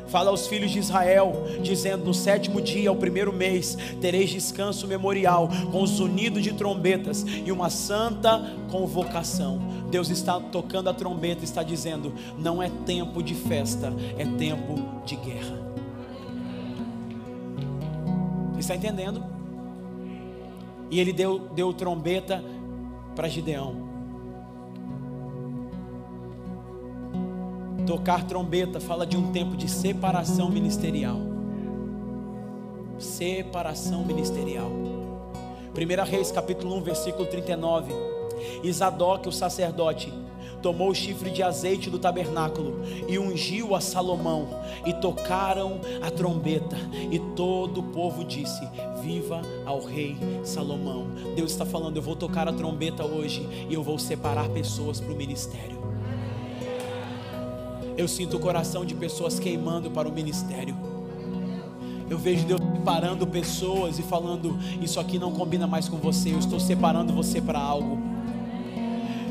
Fala aos filhos de Israel, dizendo: No sétimo dia, ao primeiro mês, tereis descanso memorial, com os unidos de trombetas e uma santa convocação. Deus está tocando a trombeta, está dizendo: Não é tempo de festa, é tempo de guerra. Está entendendo? E ele deu, deu trombeta para Gideão. Tocar trombeta fala de um tempo de separação ministerial. Separação ministerial. 1 Reis capítulo 1, versículo 39. Isadoc, o sacerdote, tomou o chifre de azeite do tabernáculo e ungiu a Salomão, e tocaram a trombeta, e todo o povo disse: Viva ao rei Salomão. Deus está falando: Eu vou tocar a trombeta hoje e eu vou separar pessoas para o ministério. Eu sinto o coração de pessoas queimando para o ministério. Eu vejo Deus separando pessoas e falando: Isso aqui não combina mais com você. Eu estou separando você para algo.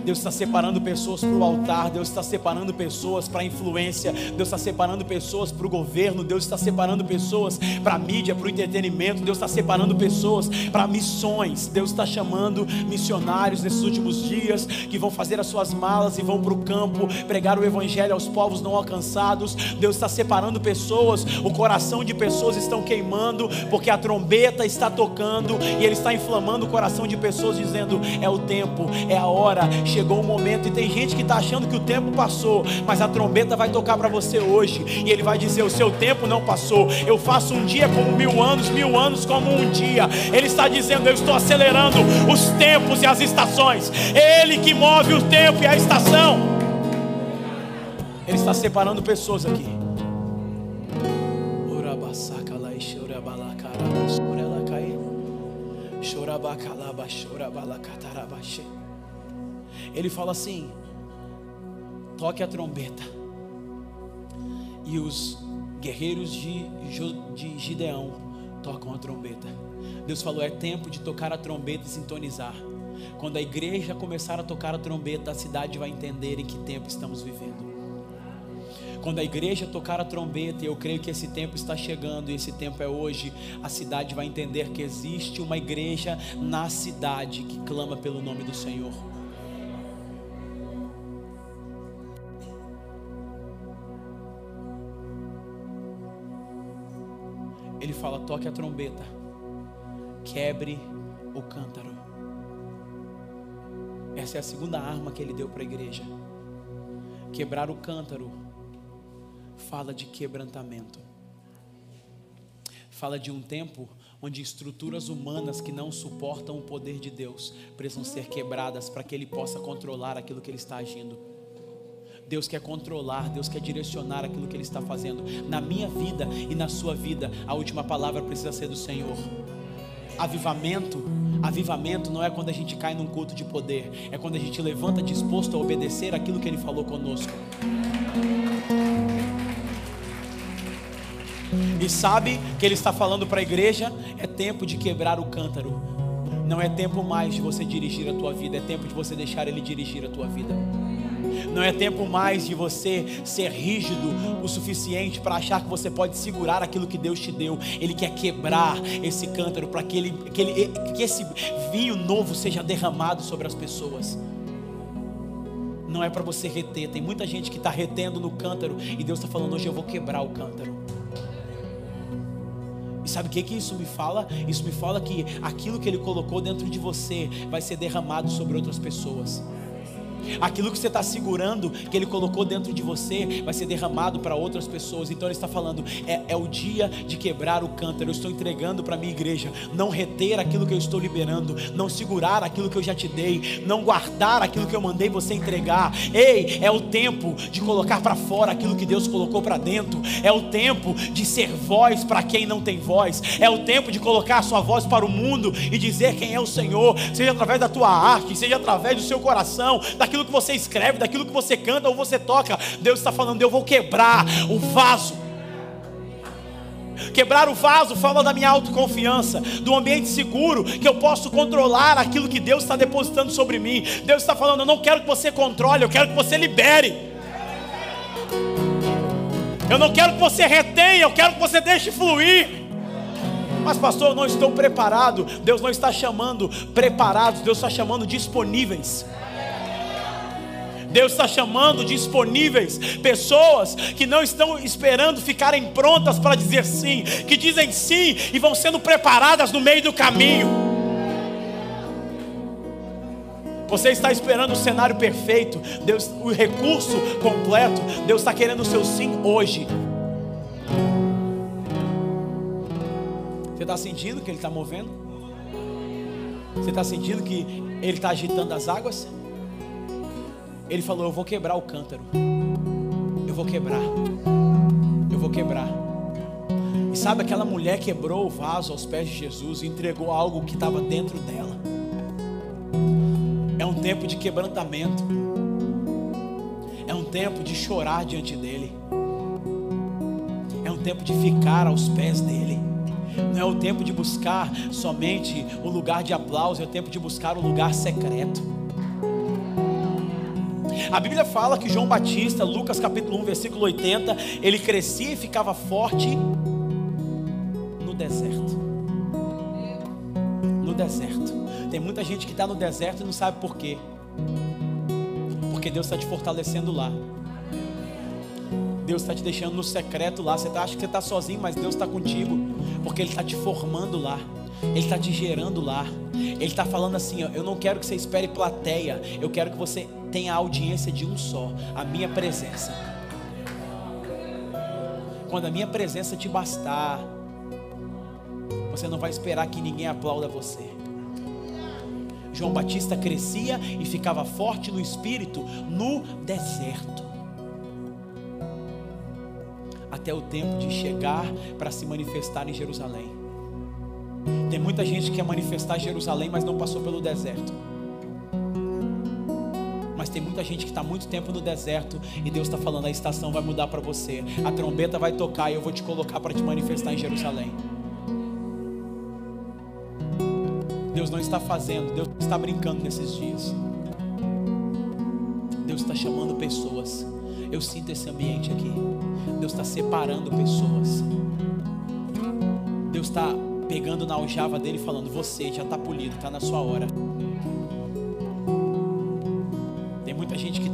Deus está separando pessoas para o altar, Deus está separando pessoas para a influência, Deus está separando pessoas para o governo, Deus está separando pessoas para a mídia, para o entretenimento, Deus está separando pessoas para missões, Deus está chamando missionários nesses últimos dias que vão fazer as suas malas e vão para o campo pregar o evangelho aos povos não alcançados. Deus está separando pessoas, o coração de pessoas estão queimando porque a trombeta está tocando e ele está inflamando o coração de pessoas dizendo: "É o tempo, é a hora, chegou o momento". E tem gente que está achando que o tempo passou, mas a trombeta vai tocar para você hoje e ele vai dizer: "O seu tempo não passou. Eu faço um dia como mil anos, mil anos como um dia". Ele está dizendo: "Eu estou acelerando os tempos e as estações. Ele que move o tempo e a estação". Ele está separando pessoas aqui. Ele fala assim: toque a trombeta. E os guerreiros de, de Gideão tocam a trombeta. Deus falou: é tempo de tocar a trombeta e sintonizar. Quando a igreja começar a tocar a trombeta, a cidade vai entender em que tempo estamos vivendo. Quando a igreja tocar a trombeta, e eu creio que esse tempo está chegando, e esse tempo é hoje, a cidade vai entender que existe uma igreja na cidade que clama pelo nome do Senhor. Ele fala: toque a trombeta, quebre o cântaro. Essa é a segunda arma que ele deu para a igreja. Quebrar o cântaro fala de quebrantamento. Fala de um tempo onde estruturas humanas que não suportam o poder de Deus precisam ser quebradas para que Ele possa controlar aquilo que Ele está agindo. Deus quer controlar, Deus quer direcionar aquilo que Ele está fazendo. Na minha vida e na sua vida, a última palavra precisa ser do Senhor. Avivamento, avivamento não é quando a gente cai num culto de poder, é quando a gente levanta disposto a obedecer aquilo que Ele falou conosco. E sabe que Ele está falando para a igreja: é tempo de quebrar o cântaro. Não é tempo mais de você dirigir a tua vida, é tempo de você deixar Ele dirigir a tua vida. Não é tempo mais de você ser rígido o suficiente para achar que você pode segurar aquilo que Deus te deu. Ele quer quebrar esse cântaro para que, ele, que, ele, que esse vinho novo seja derramado sobre as pessoas. Não é para você reter. Tem muita gente que está retendo no cântaro e Deus está falando hoje eu vou quebrar o cântaro. E sabe o que, que isso me fala? Isso me fala que aquilo que Ele colocou dentro de você vai ser derramado sobre outras pessoas. Aquilo que você está segurando, que Ele colocou dentro de você, vai ser derramado para outras pessoas. Então Ele está falando: é, é o dia de quebrar o cântaro. Eu estou entregando para a minha igreja. Não reter aquilo que eu estou liberando. Não segurar aquilo que eu já te dei. Não guardar aquilo que eu mandei você entregar. Ei, é o tempo de colocar para fora aquilo que Deus colocou para dentro. É o tempo de ser voz para quem não tem voz. É o tempo de colocar a sua voz para o mundo e dizer quem é o Senhor. Seja através da tua arte, seja através do seu coração, daquilo que você escreve, daquilo que você canta ou você toca. Deus está falando, eu vou quebrar o vaso. Quebrar o vaso fala da minha autoconfiança, do ambiente seguro, que eu posso controlar aquilo que Deus está depositando sobre mim. Deus está falando, eu não quero que você controle, eu quero que você libere. Eu não quero que você retenha, eu quero que você deixe fluir. Mas, pastor, eu não estou preparado. Deus não está chamando preparados, Deus está chamando disponíveis. Deus está chamando disponíveis pessoas que não estão esperando ficarem prontas para dizer sim, que dizem sim e vão sendo preparadas no meio do caminho. Você está esperando o cenário perfeito, Deus, o recurso completo. Deus está querendo o seu sim hoje. Você está sentindo que Ele está movendo? Você está sentindo que Ele está agitando as águas? Ele falou: Eu vou quebrar o cântaro. Eu vou quebrar. Eu vou quebrar. E sabe, aquela mulher quebrou o vaso aos pés de Jesus e entregou algo que estava dentro dela. É um tempo de quebrantamento. É um tempo de chorar diante dele. É um tempo de ficar aos pés dele. Não é o tempo de buscar somente o lugar de aplauso, é o tempo de buscar o lugar secreto. A Bíblia fala que João Batista, Lucas capítulo 1, versículo 80, ele crescia e ficava forte no deserto. No deserto. Tem muita gente que está no deserto e não sabe por quê. Porque Deus está te fortalecendo lá. Deus está te deixando no secreto lá. Você tá, acha que você está sozinho, mas Deus está contigo. Porque Ele está te formando lá. Ele está te gerando lá. Ele está falando assim: ó, eu não quero que você espere plateia. Eu quero que você tenha a audiência de um só, a minha presença. Quando a minha presença te bastar, você não vai esperar que ninguém aplauda você. João Batista crescia e ficava forte no espírito no deserto. Até o tempo de chegar para se manifestar em Jerusalém. Tem muita gente que quer manifestar Jerusalém, mas não passou pelo deserto. Mas tem muita gente que está muito tempo no deserto e Deus está falando: a estação vai mudar para você, a trombeta vai tocar e eu vou te colocar para te manifestar em Jerusalém. Deus não está fazendo, Deus está brincando nesses dias. Deus está chamando pessoas. Eu sinto esse ambiente aqui. Deus está separando pessoas. Deus está pegando na aljava dele e falando: Você já está polido, está na sua hora.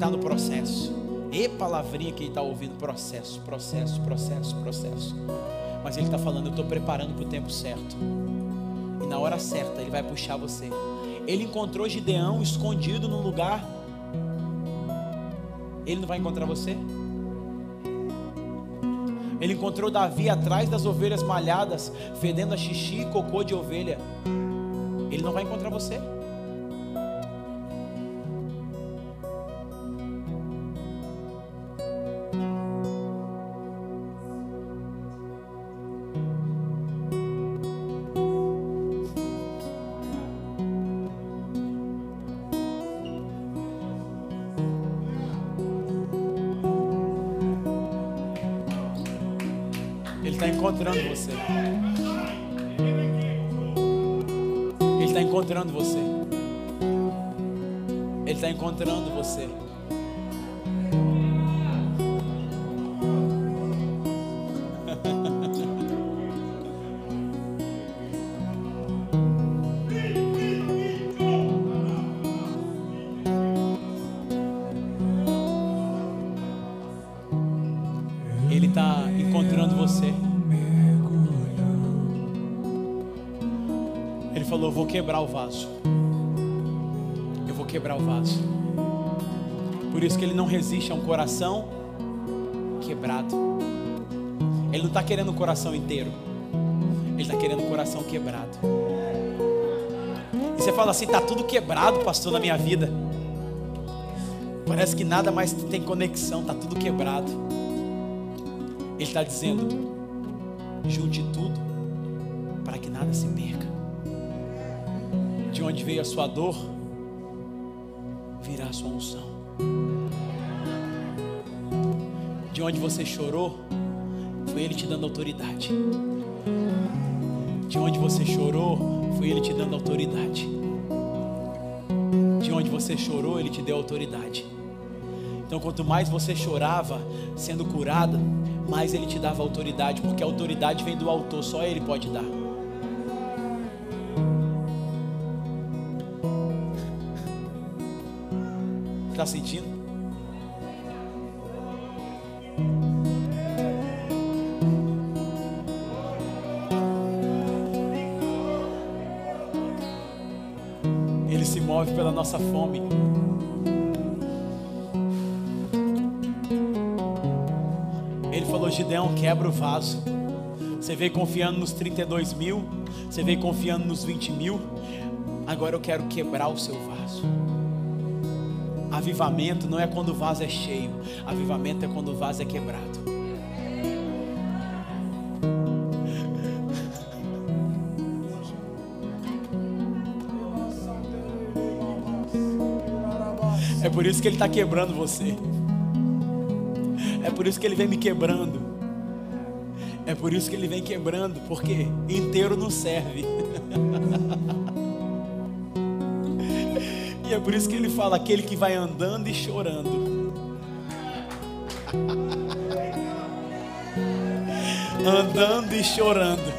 Está no processo. E palavrinha que ele está ouvindo: processo, processo, processo, processo. Mas ele está falando: Eu estou preparando para o tempo certo. E na hora certa ele vai puxar você. Ele encontrou Gideão escondido num lugar. Ele não vai encontrar você? Ele encontrou Davi atrás das ovelhas malhadas, fedendo a xixi e cocô de ovelha. Ele não vai encontrar você? Coração quebrado. Ele não está querendo o coração inteiro. Ele está querendo o coração quebrado. E você fala assim: Está tudo quebrado, pastor, na minha vida. Parece que nada mais tem conexão, está tudo quebrado. Ele está dizendo: junte tudo para que nada se perca. De onde veio a sua dor, onde você chorou, foi Ele te dando autoridade. De onde você chorou, foi Ele te dando autoridade. De onde você chorou, Ele te deu autoridade. Então, quanto mais você chorava sendo curada, mais Ele te dava autoridade, porque a autoridade vem do Autor, só Ele pode dar. Está sentindo? Nossa fome. Ele falou: Gideão, quebra o vaso. Você veio confiando nos 32 mil, você veio confiando nos 20 mil. Agora eu quero quebrar o seu vaso. Avivamento não é quando o vaso é cheio, avivamento é quando o vaso é quebrado. Por isso que ele está quebrando você. É por isso que ele vem me quebrando. É por isso que ele vem quebrando, porque inteiro não serve. E é por isso que ele fala: aquele que vai andando e chorando. andando e chorando.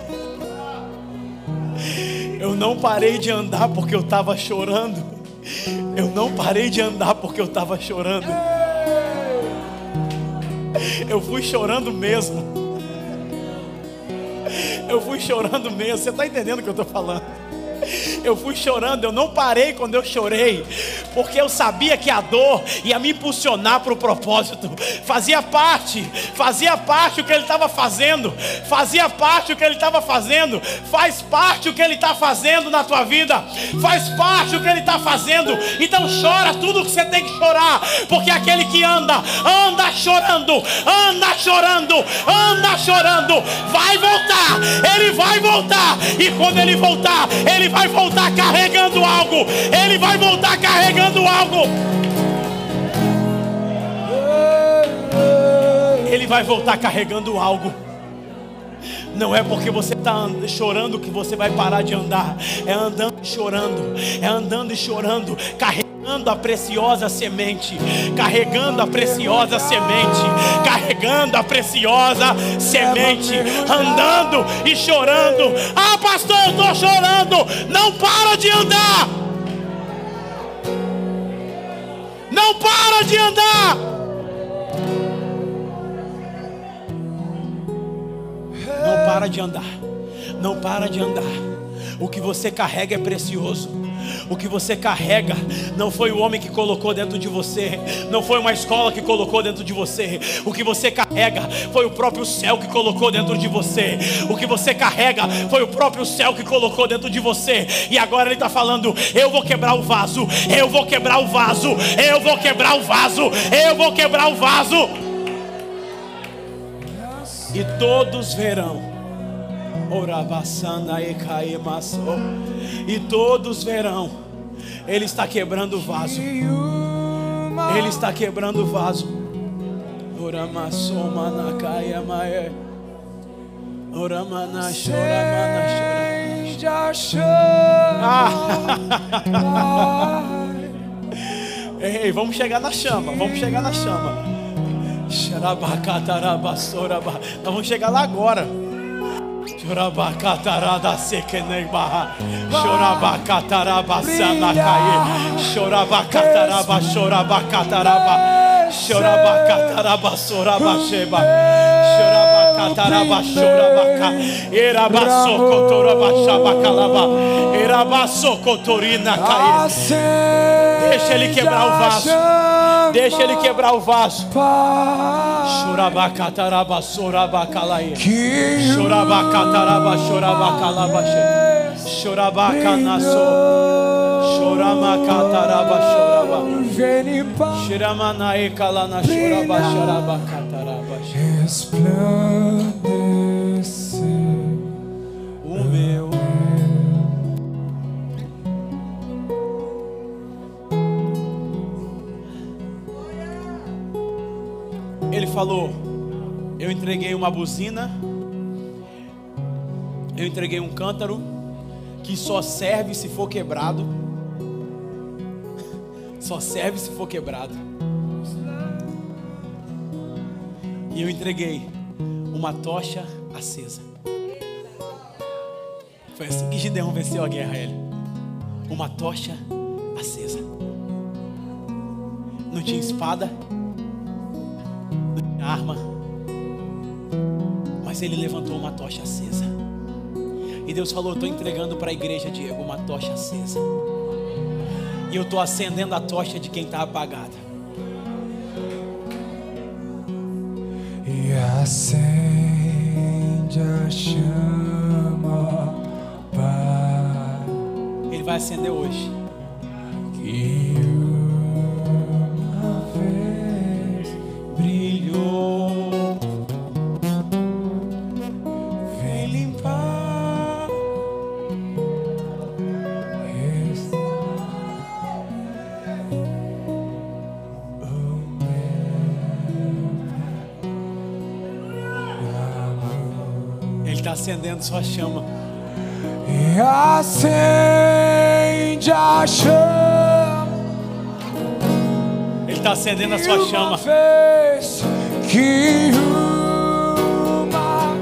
Eu não parei de andar porque eu estava chorando. Parei de andar porque eu estava chorando. Eu fui chorando mesmo. Eu fui chorando mesmo. Você está entendendo o que eu estou falando? Eu fui chorando, eu não parei quando eu chorei, porque eu sabia que a dor ia me impulsionar para o propósito. Fazia parte, fazia parte o que ele estava fazendo, fazia parte o que ele estava fazendo, faz parte o que ele está fazendo na tua vida, faz parte o que ele está fazendo. Então chora tudo o que você tem que chorar, porque aquele que anda, anda chorando, anda chorando, anda chorando, vai voltar, ele vai voltar, e quando ele voltar, ele vai voltar carregando algo. Ele vai voltar carregando algo. Ele vai voltar carregando algo. Não é porque você está chorando que você vai parar de andar. É andando e chorando. É andando e chorando. Carregando a preciosa semente. Carregando a preciosa semente. Carregando a preciosa semente. Andando e chorando. Ah, pastor, eu estou chorando. Não para de andar. Não para de andar. Não para de andar. Não para de andar. O que você carrega é precioso. O que você carrega não foi o homem que colocou dentro de você, não foi uma escola que colocou dentro de você. O que você carrega foi o próprio céu que colocou dentro de você. O que você carrega foi o próprio céu que colocou dentro de você. E agora ele está falando: Eu vou quebrar o vaso, eu vou quebrar o vaso, eu vou quebrar o vaso, eu vou quebrar o vaso. E todos verão. E todos verão. Ele está quebrando o vaso. Ele está quebrando o vaso. Choramana Ei, vamos chegar na chama, vamos chegar na chama. Nós vamos chegar lá agora. Chorabacatarada sekenegbaha. Chorabacataraba sanacaie. Chorabacataraba chorabacataraba. Chorabacataraba sorabacheba. Chorabacataraba Deixa ele quebrar o vaso. Deixa ele quebrar o vaso. Chorabacataraba sorabacalaie. Chorabacataraba chorabacalabache. Chorabacanaso. Choramacataraba choraba. Shiramanae kalana choraba charabacataraba. Falou: Eu entreguei uma buzina, eu entreguei um cântaro que só serve se for quebrado. Só serve se for quebrado. E eu entreguei uma tocha acesa. Foi assim que Gideão venceu a guerra, ele. Uma tocha acesa. Não tinha espada, não tinha arma, mas ele levantou uma tocha acesa. E Deus falou: estou entregando para a igreja, Diego, uma tocha acesa. E eu estou acendendo a tocha de quem está apagada. Acende a chama, Pai, Ele vai acender hoje. que acendendo sua chama. e acende a chama está acendendo a sua uma chama. vez que uma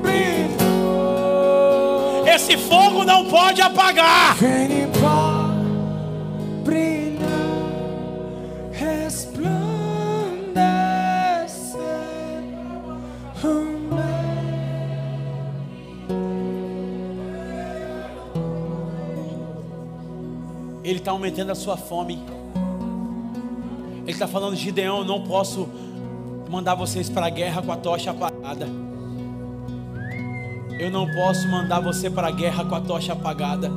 brilhou, Esse fogo não pode apagar. vem aumentando a sua fome. Ele está falando, Gideão, eu não posso mandar vocês para a guerra com a tocha apagada. Eu não posso mandar você para a guerra com a tocha apagada.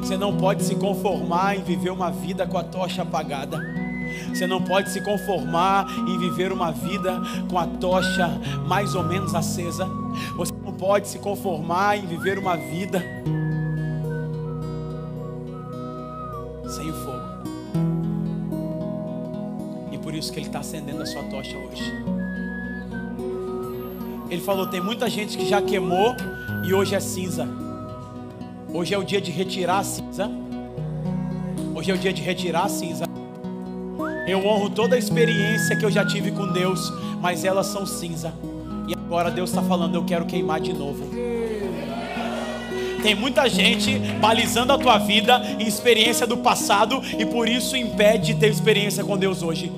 Você não pode se conformar em viver uma vida com a tocha apagada. Você não pode se conformar em viver uma vida com a tocha mais ou menos acesa. Você não pode se conformar em viver uma vida que ele está acendendo a sua tocha hoje. Ele falou: tem muita gente que já queimou e hoje é cinza. Hoje é o dia de retirar a cinza. Hoje é o dia de retirar a cinza. Eu honro toda a experiência que eu já tive com Deus, mas elas são cinza. E agora Deus está falando: eu quero queimar de novo. Tem muita gente balizando a tua vida em experiência do passado e por isso impede de ter experiência com Deus hoje.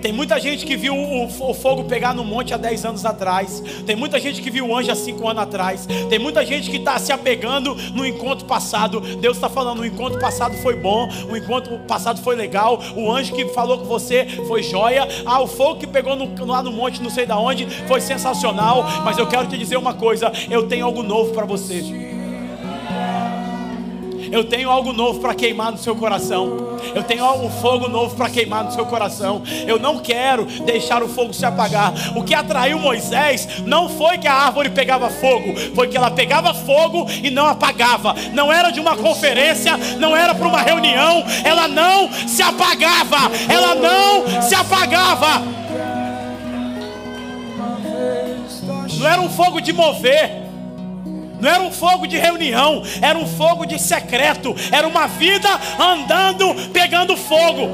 Tem muita gente que viu o, fogo pegar no monte há 10 anos atrás. Tem muita gente que viu o anjo há 5 anos atrás. Tem muita gente que está se apegando no encontro passado. Deus está falando: o encontro passado foi bom, o encontro passado foi legal. O anjo que falou com você foi joia. Ah, o fogo que pegou no- lá no monte, não sei da onde, foi sensacional. Mas eu quero te dizer uma coisa: eu tenho algo novo para você. Eu tenho algo novo para queimar no seu coração. Eu tenho um fogo novo para queimar no seu coração. Eu não quero deixar o fogo se apagar. O que atraiu Moisés não foi que a árvore pegava fogo, foi que ela pegava fogo e não apagava. Não era de uma conferência, não era para uma reunião. Ela não se apagava. Ela não se apagava. Não era um fogo de mover. Não era um fogo de reunião, era um fogo de secreto, era uma vida andando, pegando fogo.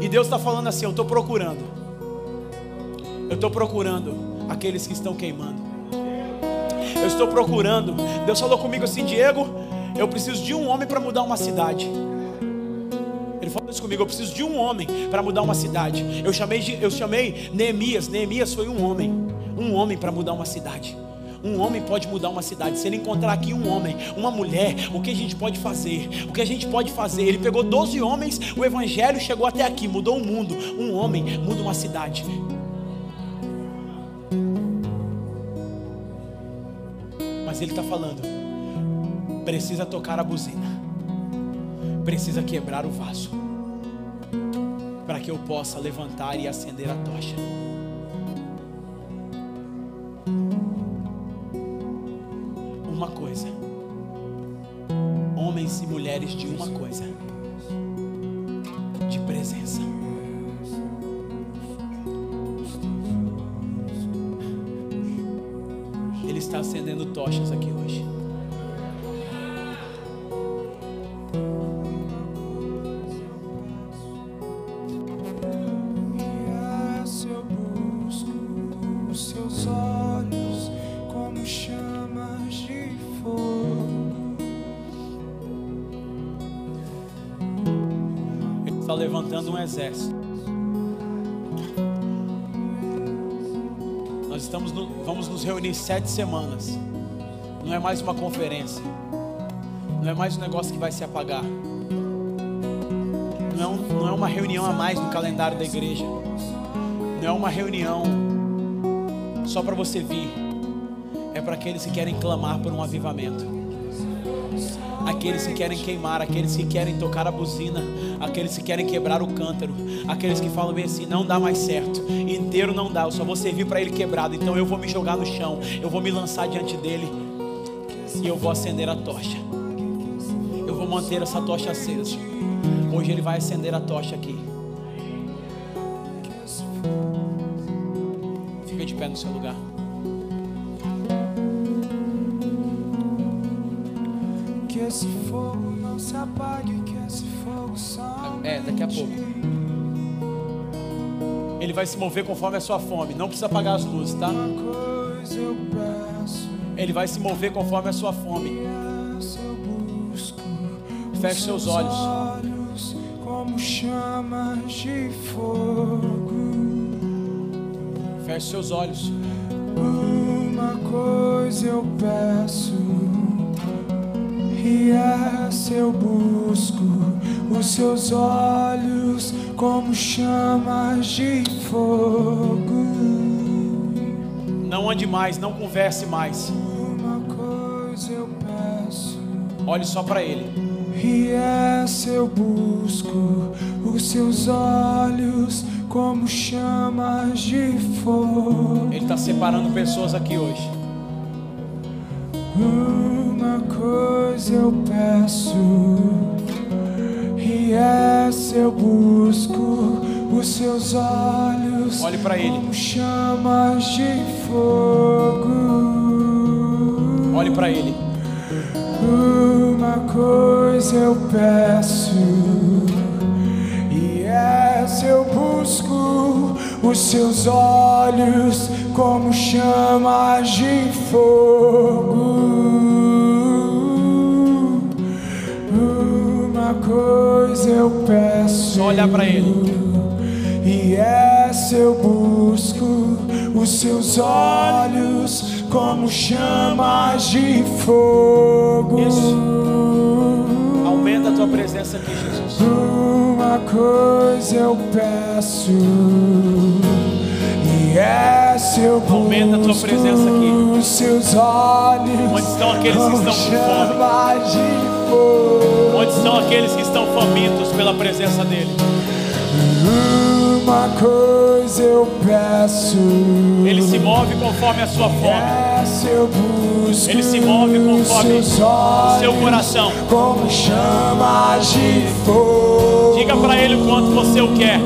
E Deus está falando assim: eu estou procurando, eu estou procurando aqueles que estão queimando. Eu estou procurando. Deus falou comigo assim, Diego, eu preciso de um homem para mudar uma cidade. Falou isso comigo, eu preciso de um homem para mudar uma cidade. Eu chamei, de- eu chamei Neemias. Neemias foi um homem, um homem para mudar uma cidade. Um homem pode mudar uma cidade. Se ele encontrar aqui um homem, uma mulher, o que a gente pode fazer? O que a gente pode fazer? Ele pegou 12 homens, o evangelho chegou até aqui, mudou o mundo. Um homem muda uma cidade. Mas ele está falando, precisa tocar a buzina precisa quebrar o vaso para que eu possa levantar e acender a tocha. Uma coisa, homens e mulheres de uma coisa, de presença. Ele está acendendo tochas aqui levantando um exército. Nós estamos no- vamos nos reunir sete semanas. Não é mais uma conferência. Não é mais um negócio que vai se apagar. Não é, não é uma reunião a mais no calendário da igreja. Não é uma reunião só para você vir. É para aqueles que querem clamar por um avivamento aqueles que querem queimar, aqueles que querem tocar a buzina, aqueles que querem quebrar o cântaro, aqueles que falam bem assim: não dá mais certo, inteiro não dá, eu só vou servir para ele quebrado, então eu vou me jogar no chão, eu vou me lançar diante dele. E eu vou acender a tocha, eu vou manter essa tocha acesa. Hoje ele vai acender a tocha aqui. Fica de pé no seu lugar. esse fogo não se apague, daqui a pouco. Ele vai se mover conforme a sua fome. Não precisa apagar as luzes, tá? Ele vai se mover conforme a sua fome. Feche seus olhos. olhos como chamas de fogo. Feche seus olhos. Uma coisa eu peço, e essa eu busco. Os seus olhos como chamas de fogo. Não ande mais, não converse mais. Uma coisa eu peço. Olhe só para Ele. E essa eu busco os seus olhos como chamas de fogo. Ele está separando pessoas aqui hoje. Uma coisa eu peço, e essa eu busco os seus olhos Olhe para Ele. como chamas de fogo. Olhe para Ele. Uma coisa eu peço, e essa eu busco os seus olhos como chamas de fogo. Coisa eu peço. Só olhar para Ele. E essa eu busco os seus olhos como chamas de fogo. Isso. Aumenta a tua presença aqui, Jesus. Uma coisa eu peço, e essa eu busco Aumenta a tua presença aqui. os seus olhos Onde estão aqueles que estão com fome? Onde estão aqueles que estão famintos pela presença dEle? Uma coisa eu peço. Ele se move conforme a sua fome. Ele se move conforme o seu coração. Como chamas de fogo. Diga para Ele o quanto você o quer.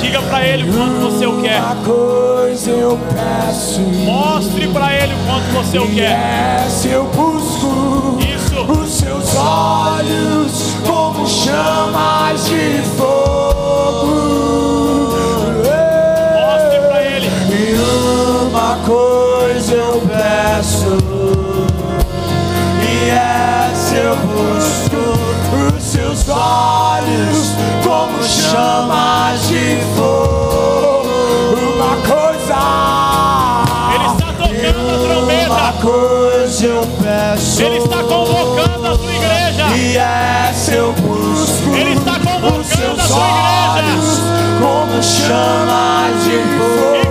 Diga para Ele o quanto você o quer. Uma coisa eu peço. Mostre para Ele o quanto você o quer. Essa eu. Os seus olhos como chamas de fogo. Mostre para Ele. E uma coisa eu peço, e essa eu busco os seus olhos como chamas de fogo. Uma coisa, Ele está tocando a uma trombeta. coisa eu peço, Ele está convocando igreja. e essa eu busco Ele está convocando os seus a sua igreja. olhos como chamas de fogo.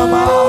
Como chamas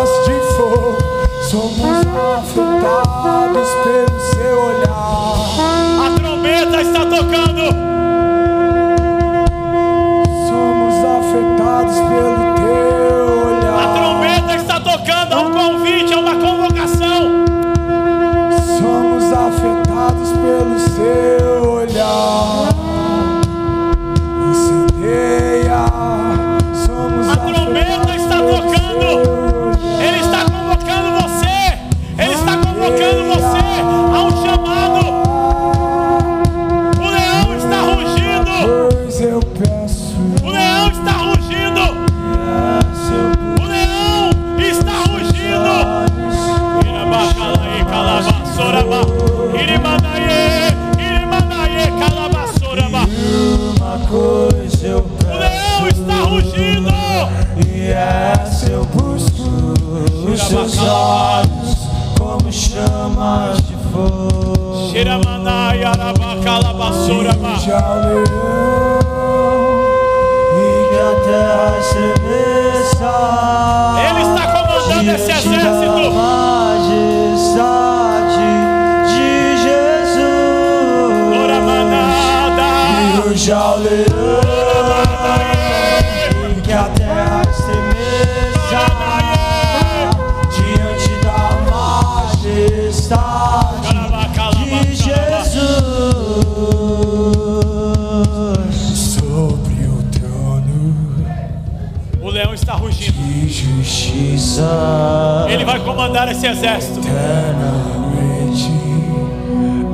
Ele vai comandar esse exército.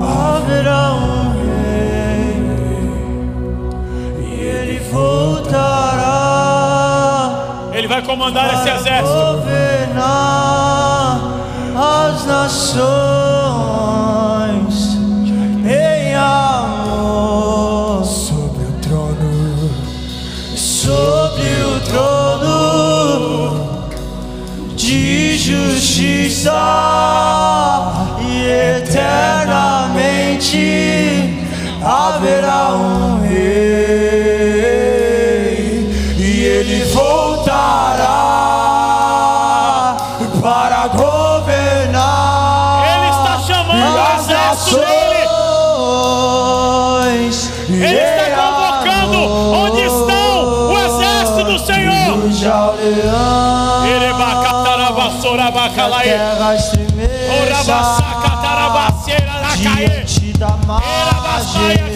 Haverá um rei. E ele voltará. Ele vai comandar esse exército. Governar as nações em amor. só e eternamente haverá um rei. terras tremeja diante da majestade.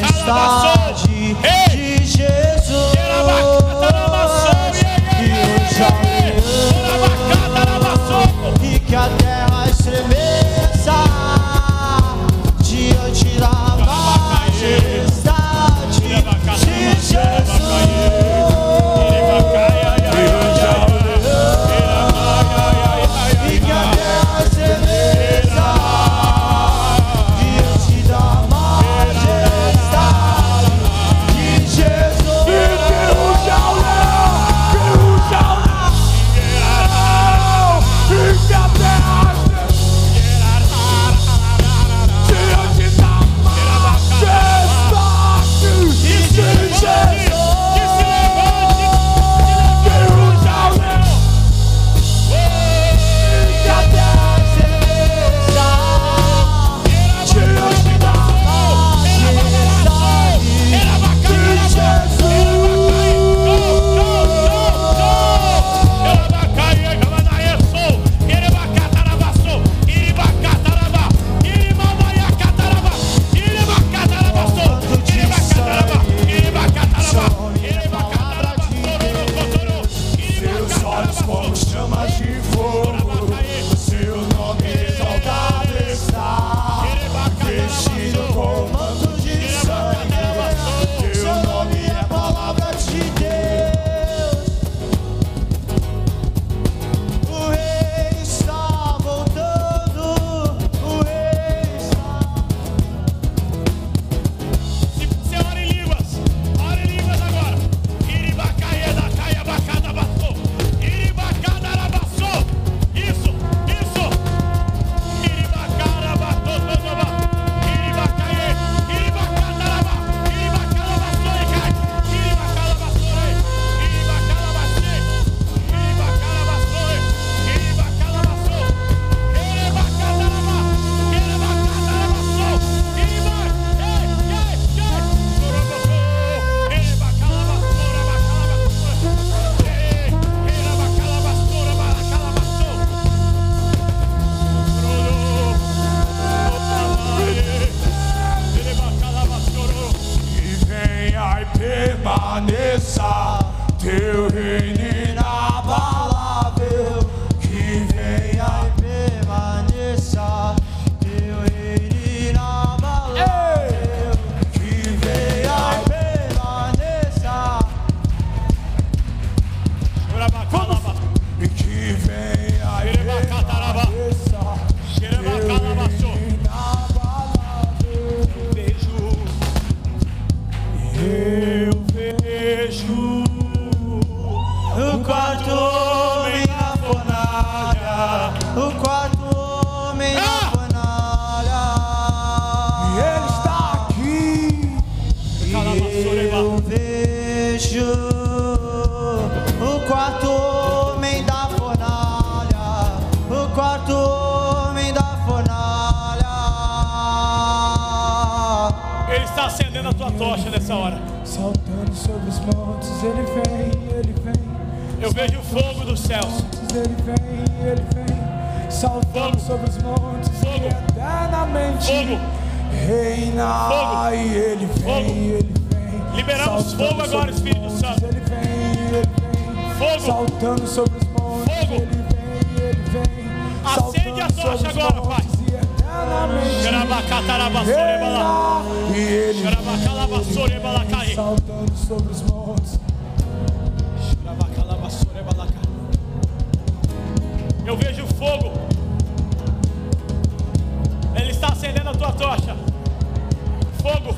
fogo.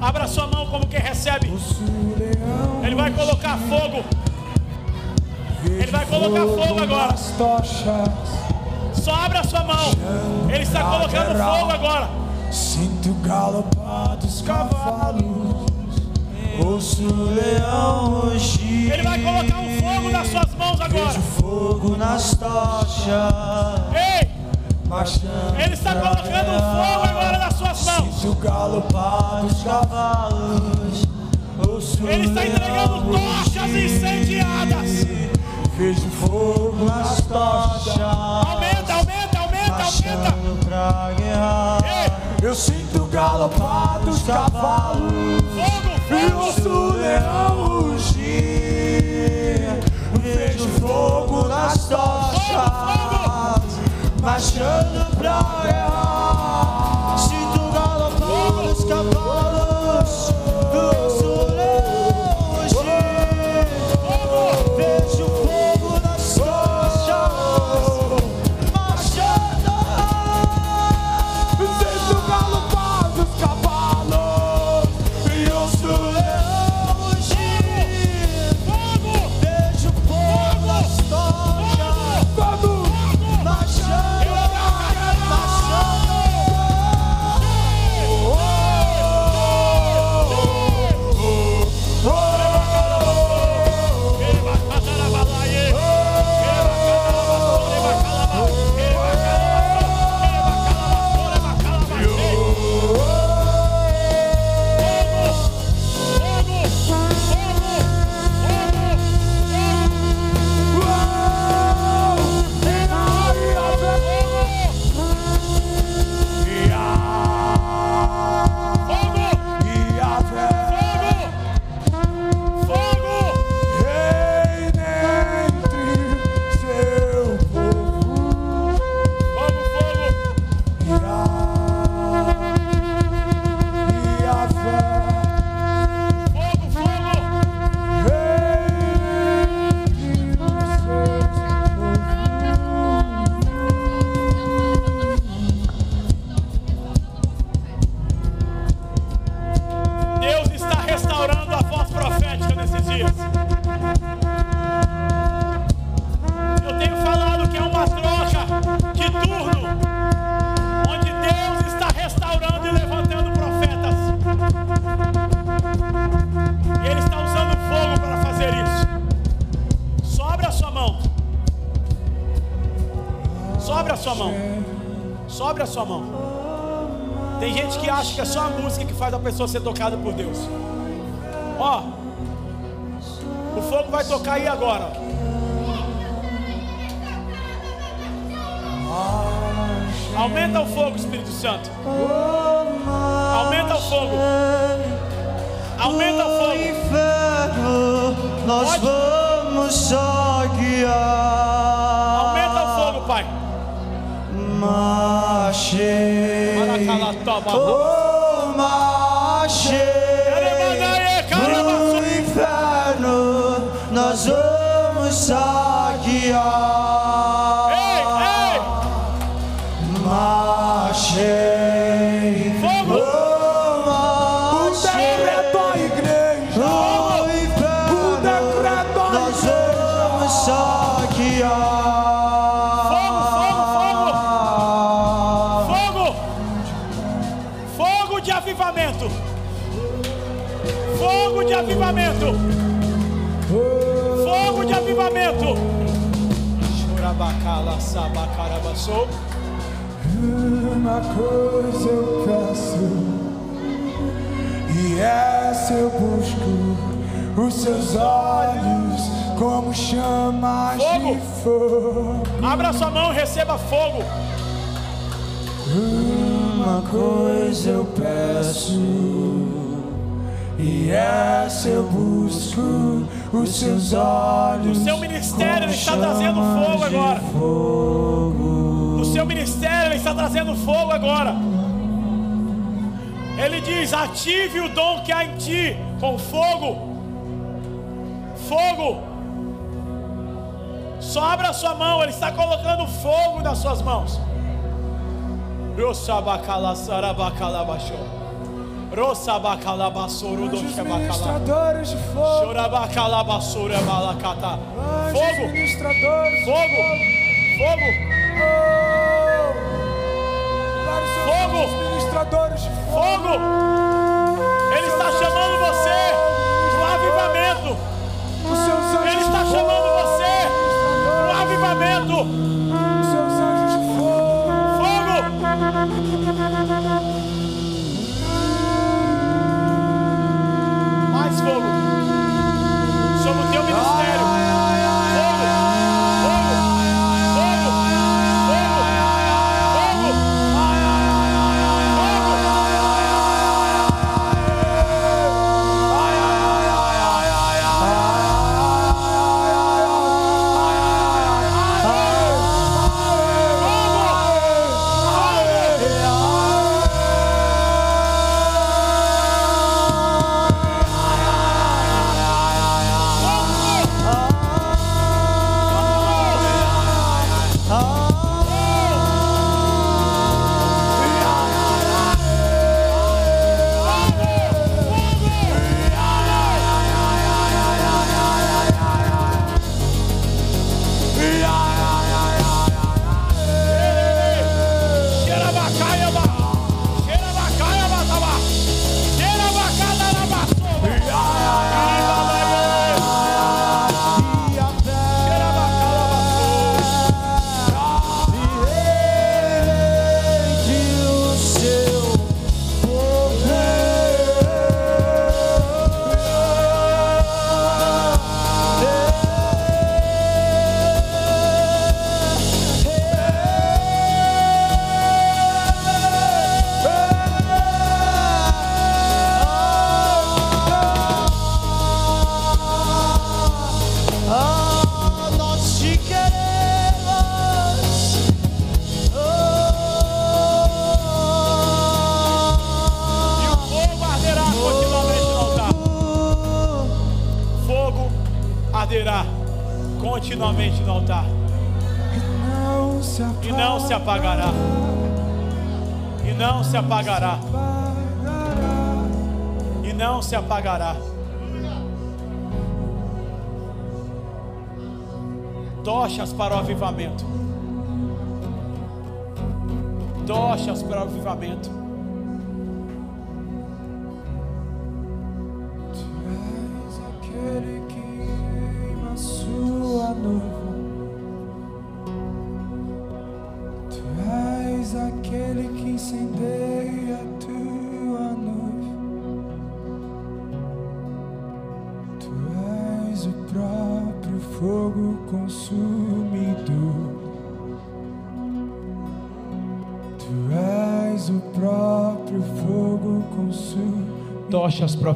Abra sua mão como quem recebe. Ele vai colocar fogo. Ele vai colocar fogo agora. Só abra sua mão. Ele está colocando fogo agora. Sinto galopar dos cavalos. Ouço o leão. Ele vai colocar um fogo nas suas mãos agora. Vejo fogo nas tochas. Ele está colocando fogo agora nas suas mãos. o cavalos. Ele está entregando tochas incendiadas. Fez o fogo nas tochas. Aumenta, aumenta, aumenta, aumenta. Eu sinto o galopar dos cavalos. Fogo, fogo. E ouço o leão rugir. Vejo fogo nas tochas. Fogo, fogo achando praia. Se tu galopando, escapando. começou ser tocado por Deus. Sabacarabaçou. Uma coisa eu peço, e essa eu busco, os seus olhos como chamas Fogo. de fogo. Abra sua mão receba fogo. Uma coisa eu peço, e essa eu busco, os seus olhos. O seu ministério está trazendo fogo agora. fogo. No seu ministério ele está trazendo fogo agora. Ele diz: ative o dom que há em ti com fogo. Fogo. Só abra sua mão, ele está colocando fogo nas suas mãos. Rosabacalaçarabacalabachô. Rosabacalabassoro Anjos doxabacala. ministradores de fogo. Fogo. ministradores de Fogo. Fogo. Oh! Fogo. anjos ministradores de fogo. Fogo! Ele está chamando você para o avivamento. Ele está chamando fogo. você para o avivamento. Avivamento.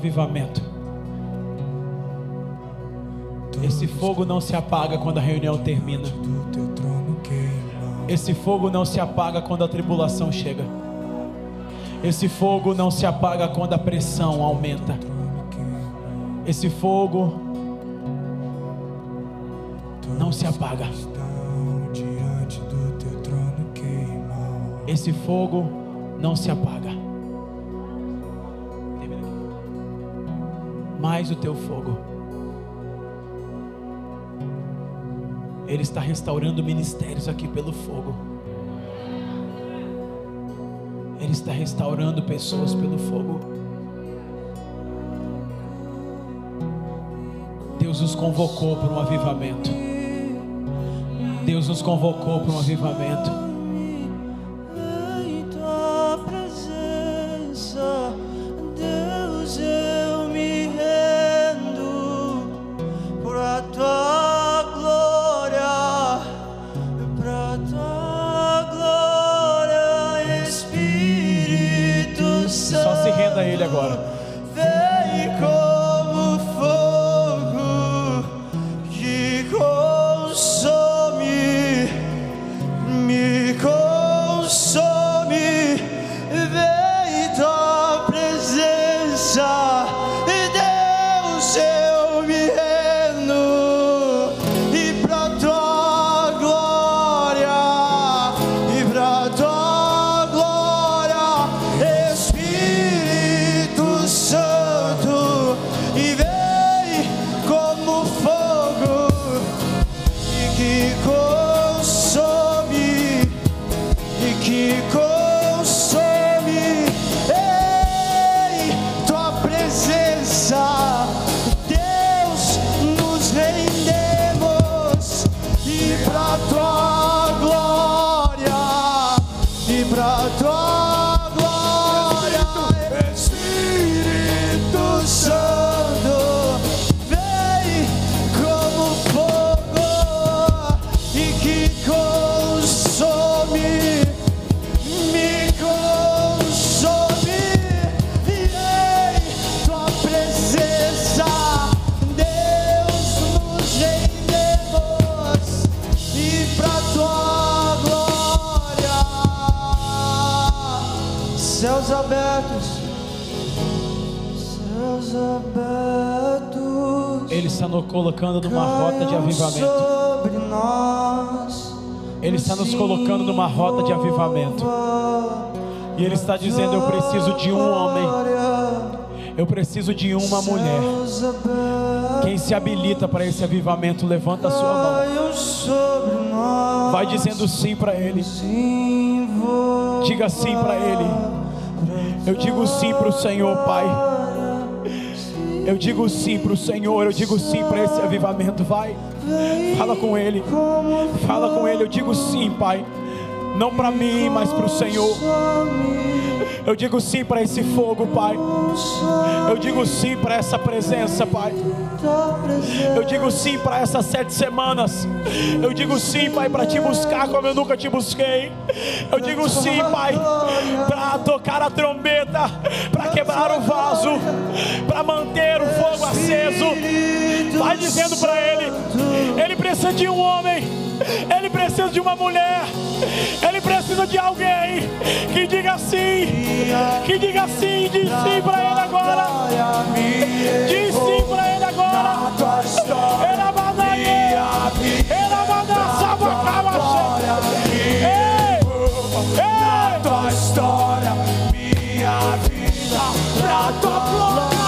Avivamento. Esse fogo não se apaga quando a reunião termina. Esse fogo não se apaga quando a tribulação chega. Esse fogo não se apaga quando a pressão aumenta. Esse fogo não se apaga. Esse fogo não se apaga. mais o teu fogo. Ele está restaurando ministérios aqui pelo fogo. Ele está restaurando pessoas pelo fogo. Deus nos convocou para um avivamento. Deus nos convocou para um avivamento. Está dizendo: Eu preciso de um homem. Eu preciso de uma mulher. Quem se habilita para esse avivamento, levanta a sua mão. Vai dizendo sim para Ele. Diga sim para Ele. Eu digo sim para o Senhor, Pai. Eu digo sim para o Senhor. Eu digo sim para esse avivamento. Vai. Fala com Ele. Fala com Ele. Eu digo sim, Pai. Não para mim, mas para o Senhor. Eu digo sim para esse fogo, Pai. Eu digo sim para essa presença, Pai. Eu digo sim para essas sete semanas. Eu digo sim, Pai, para te buscar como eu nunca te busquei. Eu digo sim, Pai, para tocar a trombeta, para quebrar o vaso, para manter o fogo aceso. Vai dizendo para ele: ele precisa de um homem, ele precisa de uma mulher, ele precisa de alguém que diga sim, que diga sim, diz sim para ele agora. Diz sim pra ele agora. Era banana. Era banana. Sabacaba. Ei! Ei! tua história, minha vida, pra tua glória,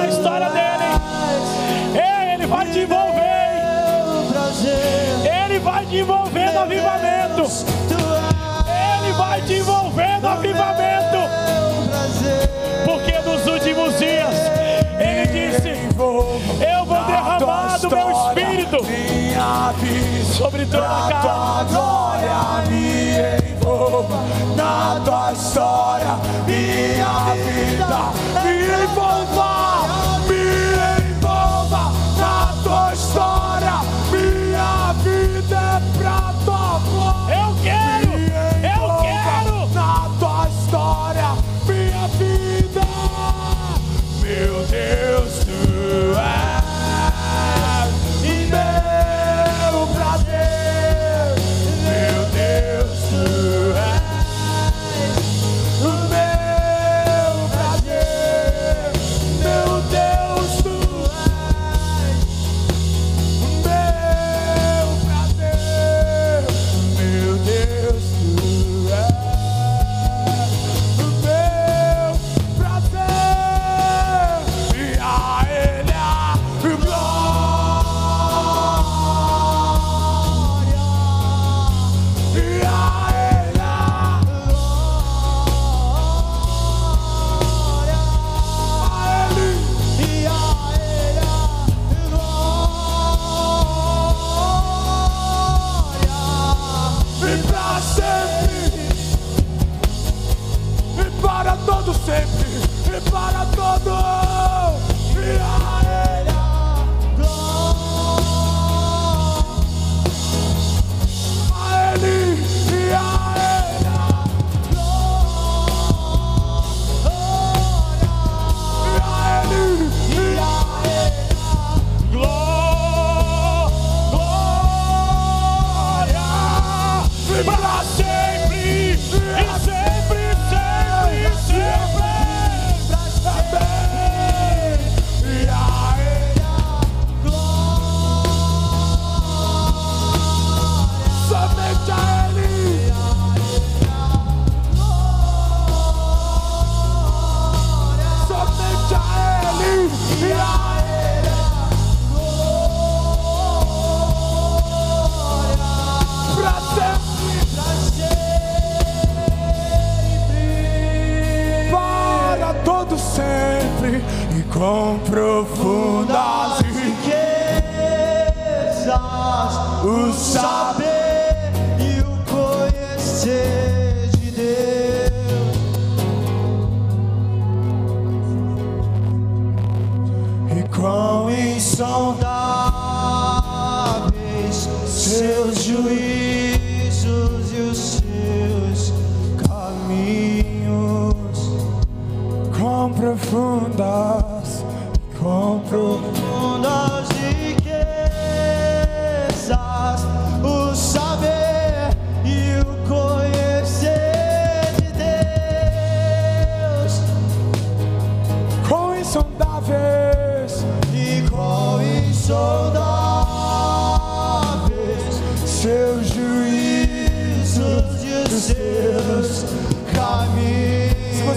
na história dele. Ei, ele vai te envolver. Ele vai te envolver no avivamento. Ele vai te envolver no avivamento. Porque nos últimos dias ele disse: Eu vou derramar do meu espírito sobre toda a carne. envolva na tua história, minha vida me envolva, tua história, minha vida é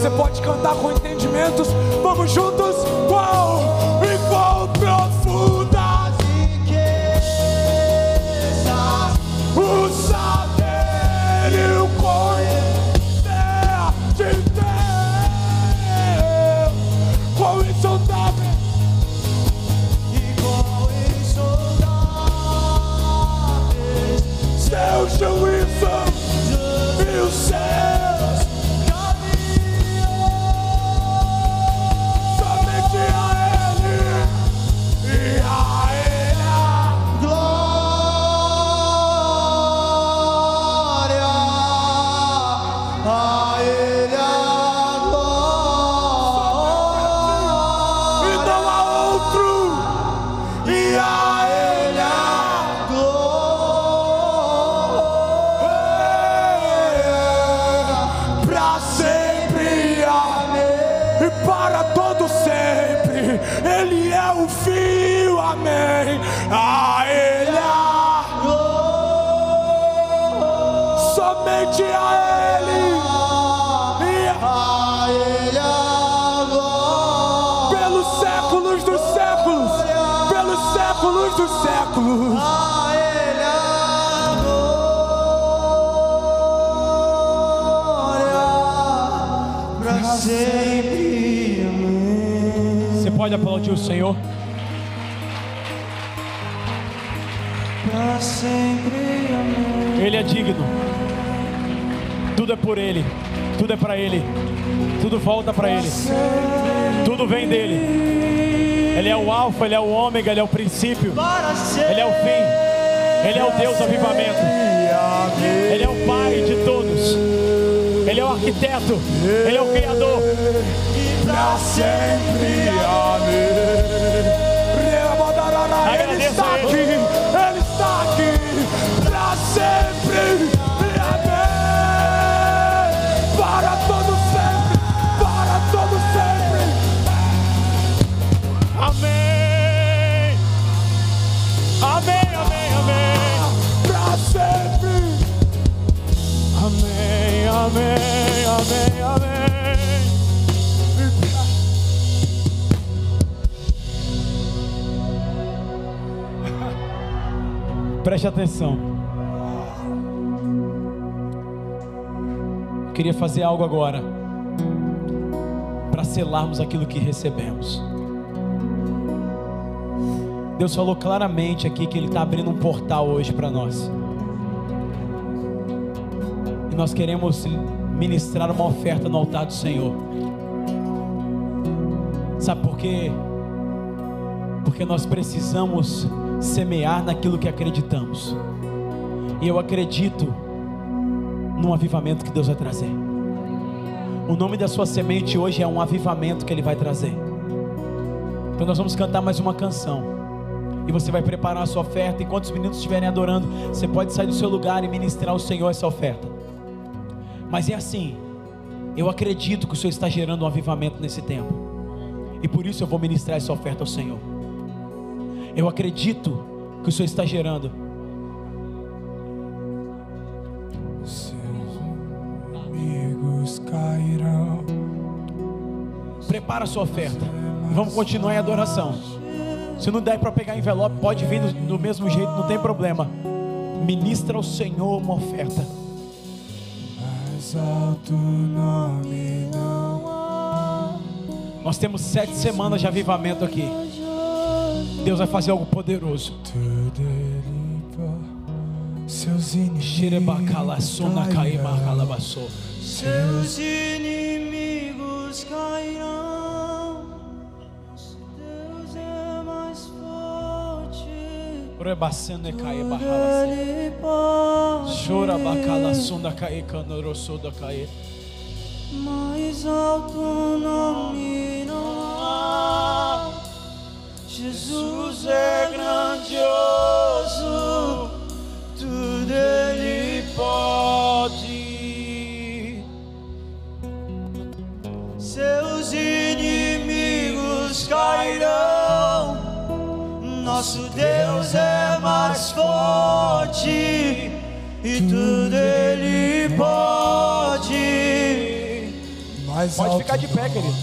você pode cantar com entendimentos, vamos juntos. Qual aplaudir o Senhor? Ele é digno. Tudo é por Ele. Tudo é para Ele. Tudo volta para Ele. Tudo vem dele. Ele é o Alfa, Ele é o Ômega, Ele é o princípio. Ele é o fim. Ele é o Deus avivamento. Ele é o Pai de todos. Ele é o arquiteto. Ele é o Criador. Pra sempre, amém. Ele está aqui, Ele. Está aqui, pra sempre, amém. Para todo sempre, para todo sempre. Amém. Amém, amém, amém. Pra sempre. Amém, amém, amém, amém. Preste atenção. Eu queria fazer algo agora para selarmos aquilo que recebemos. Deus falou claramente aqui que Ele está abrindo um portal hoje para nós. E nós queremos ministrar uma oferta no altar do Senhor. Sabe por quê? Porque nós precisamos semear naquilo que acreditamos. E eu acredito num avivamento que Deus vai trazer. O nome da sua semente hoje é um avivamento que Ele vai trazer. Então nós vamos cantar mais uma canção. E você vai preparar a sua oferta. Enquanto os meninos estiverem adorando, você pode sair do seu lugar e ministrar ao Senhor essa oferta. Mas é assim. Eu acredito que o Senhor está gerando um avivamento nesse tempo. E por isso eu vou ministrar essa oferta ao Senhor. Eu acredito que o Senhor está gerando. Seus amigos cairão. Prepara a sua oferta. E vamos continuar em adoração. Se não der para pegar envelope, pode vir do, do mesmo jeito, não tem problema. Ministra ao Senhor uma oferta. Mais alto nome não há. Nós temos sete semanas de avivamento aqui. Deus vai fazer algo poderoso. Seus inimigos cairão. caimacalabassou. Seus inimigos cairão. Nosso Deus é mais forte. Orebacene caibarrabassa. Ele pode. Chora bacalassunda caicanorosoda cair. Mais alto nome Jesus é grandioso, tudo Ele pode. Seus inimigos cairão, nosso Deus é mais forte e tudo Ele pode. Mais Pode ficar de pé, querido.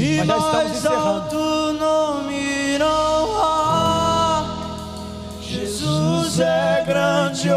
E Mas já estamos encerrando. É grandioso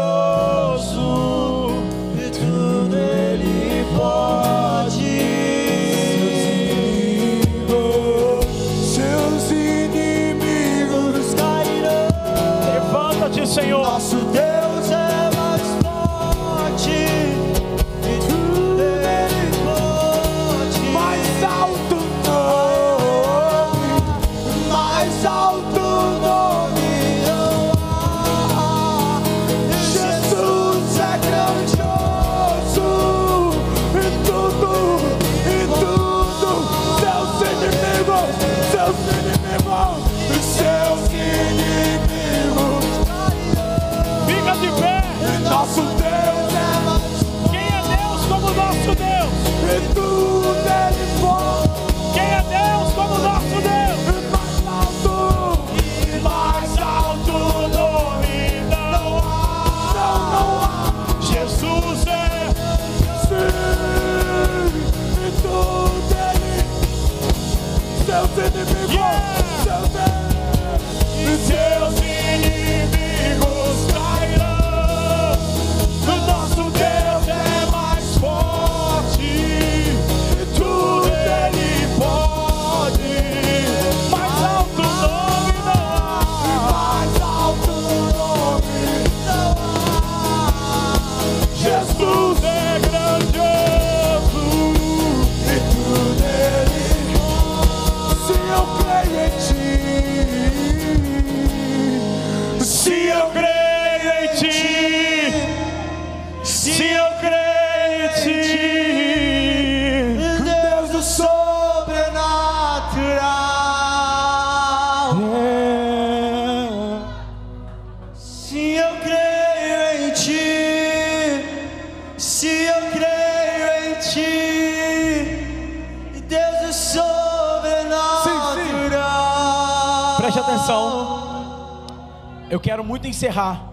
Eu quero muito encerrar,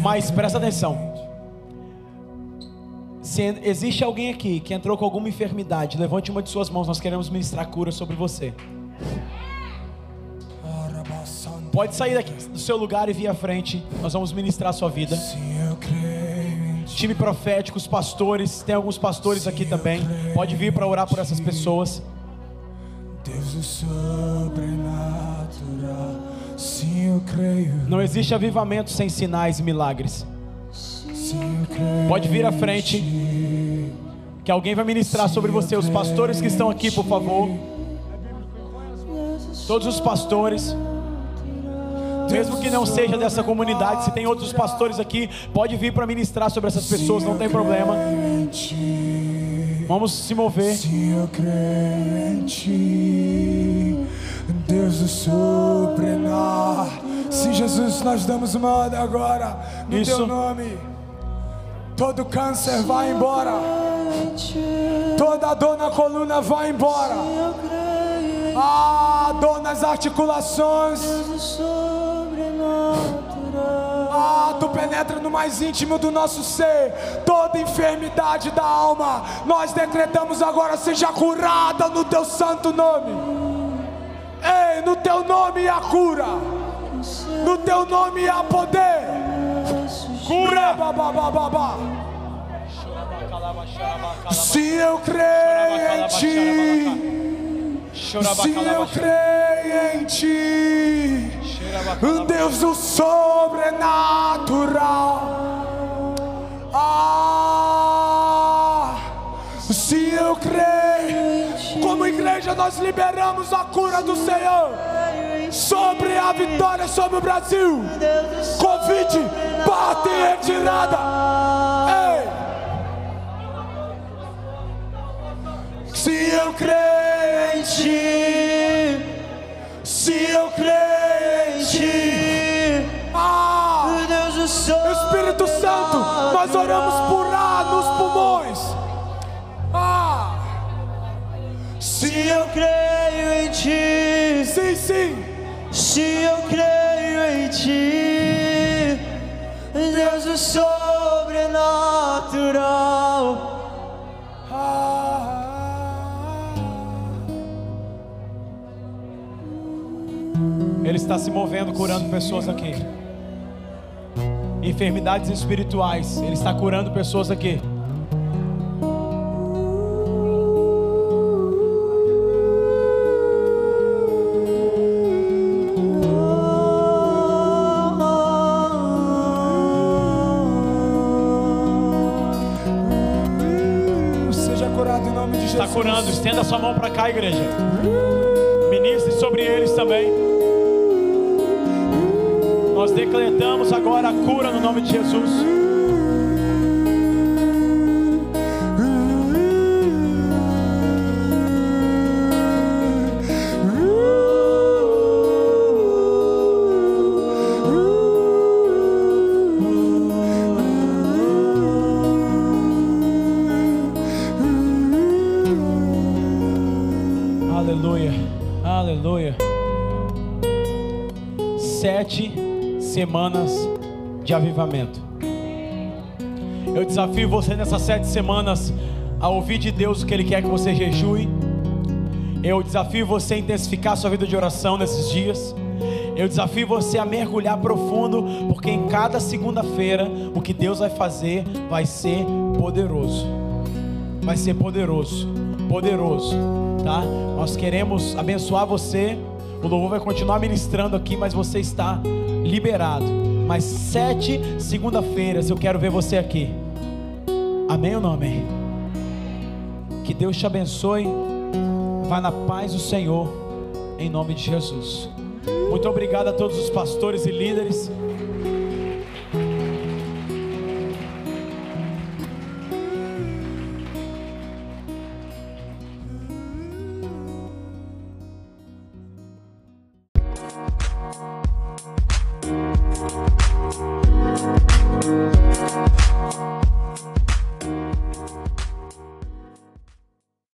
mas presta atenção. Se existe alguém aqui que entrou com alguma enfermidade, levante uma de suas mãos, nós queremos ministrar cura sobre você. Pode sair daqui do seu lugar e vir à frente, nós vamos ministrar a sua vida. Time profético, os pastores, tem alguns pastores aqui também. Pode vir para orar por essas pessoas. Deus do sobrenatural, sim eu creio, Não existe avivamento sem sinais e milagres. sim eu creio. Pode vir à frente. Que alguém vai ministrar sobre você. Os pastores que estão aqui, por favor. todos os pastores. Mesmo que não seja dessa comunidade, se tem outros pastores aqui, pode vir para ministrar sobre essas pessoas, não tem problema. Vamos se mover. Se eu creio em ti, Deus do sobrenatural. Sim, Jesus, nós damos ordem agora no Isso. teu nome. Todo câncer vai embora. Toda dor na coluna vai embora. Ah, dor nas articulações. Ah, tu penetra no mais íntimo do nosso ser. Toda enfermidade da alma, nós decretamos agora seja curada no teu santo nome. Ei, no teu nome há cura. No teu nome há poder. Cura, babá, Se eu creio em ti, se eu creio em ti, Deus do sobrenatural. Ah, se eu creio, como igreja nós liberamos a cura do Senhor sobre a vitória sobre o Brasil. Covid, parte e retirada. Ei. Se eu creio em ti, se eu creio em ti, ah, Espírito Santo, nós oramos por ar nos. Se eu creio em ti, sim, sim. se eu creio em ti, Deus do sobrenatural. Ele está se movendo, curando pessoas aqui. Enfermidades espirituais, Ele está curando pessoas aqui. Cá, igreja. Ministre sobre eles também. Nós decretamos agora a cura no nome de Jesus. Semanas de avivamento. Eu desafio você nessas sete semanas a ouvir de Deus o que Ele quer que você jejue. Eu desafio você a intensificar sua vida de oração nesses dias. Eu desafio você a mergulhar profundo, porque em cada segunda-feira o que Deus vai fazer vai ser poderoso vai ser poderoso, poderoso, tá? Nós queremos abençoar você. O louvor vai continuar ministrando aqui, mas você está liberado. Mas sete segunda-feiras eu quero ver você aqui. Amém ou não amém? Que Deus te abençoe. Vá na paz do Senhor, em nome de Jesus. Muito obrigado a todos os pastores e líderes.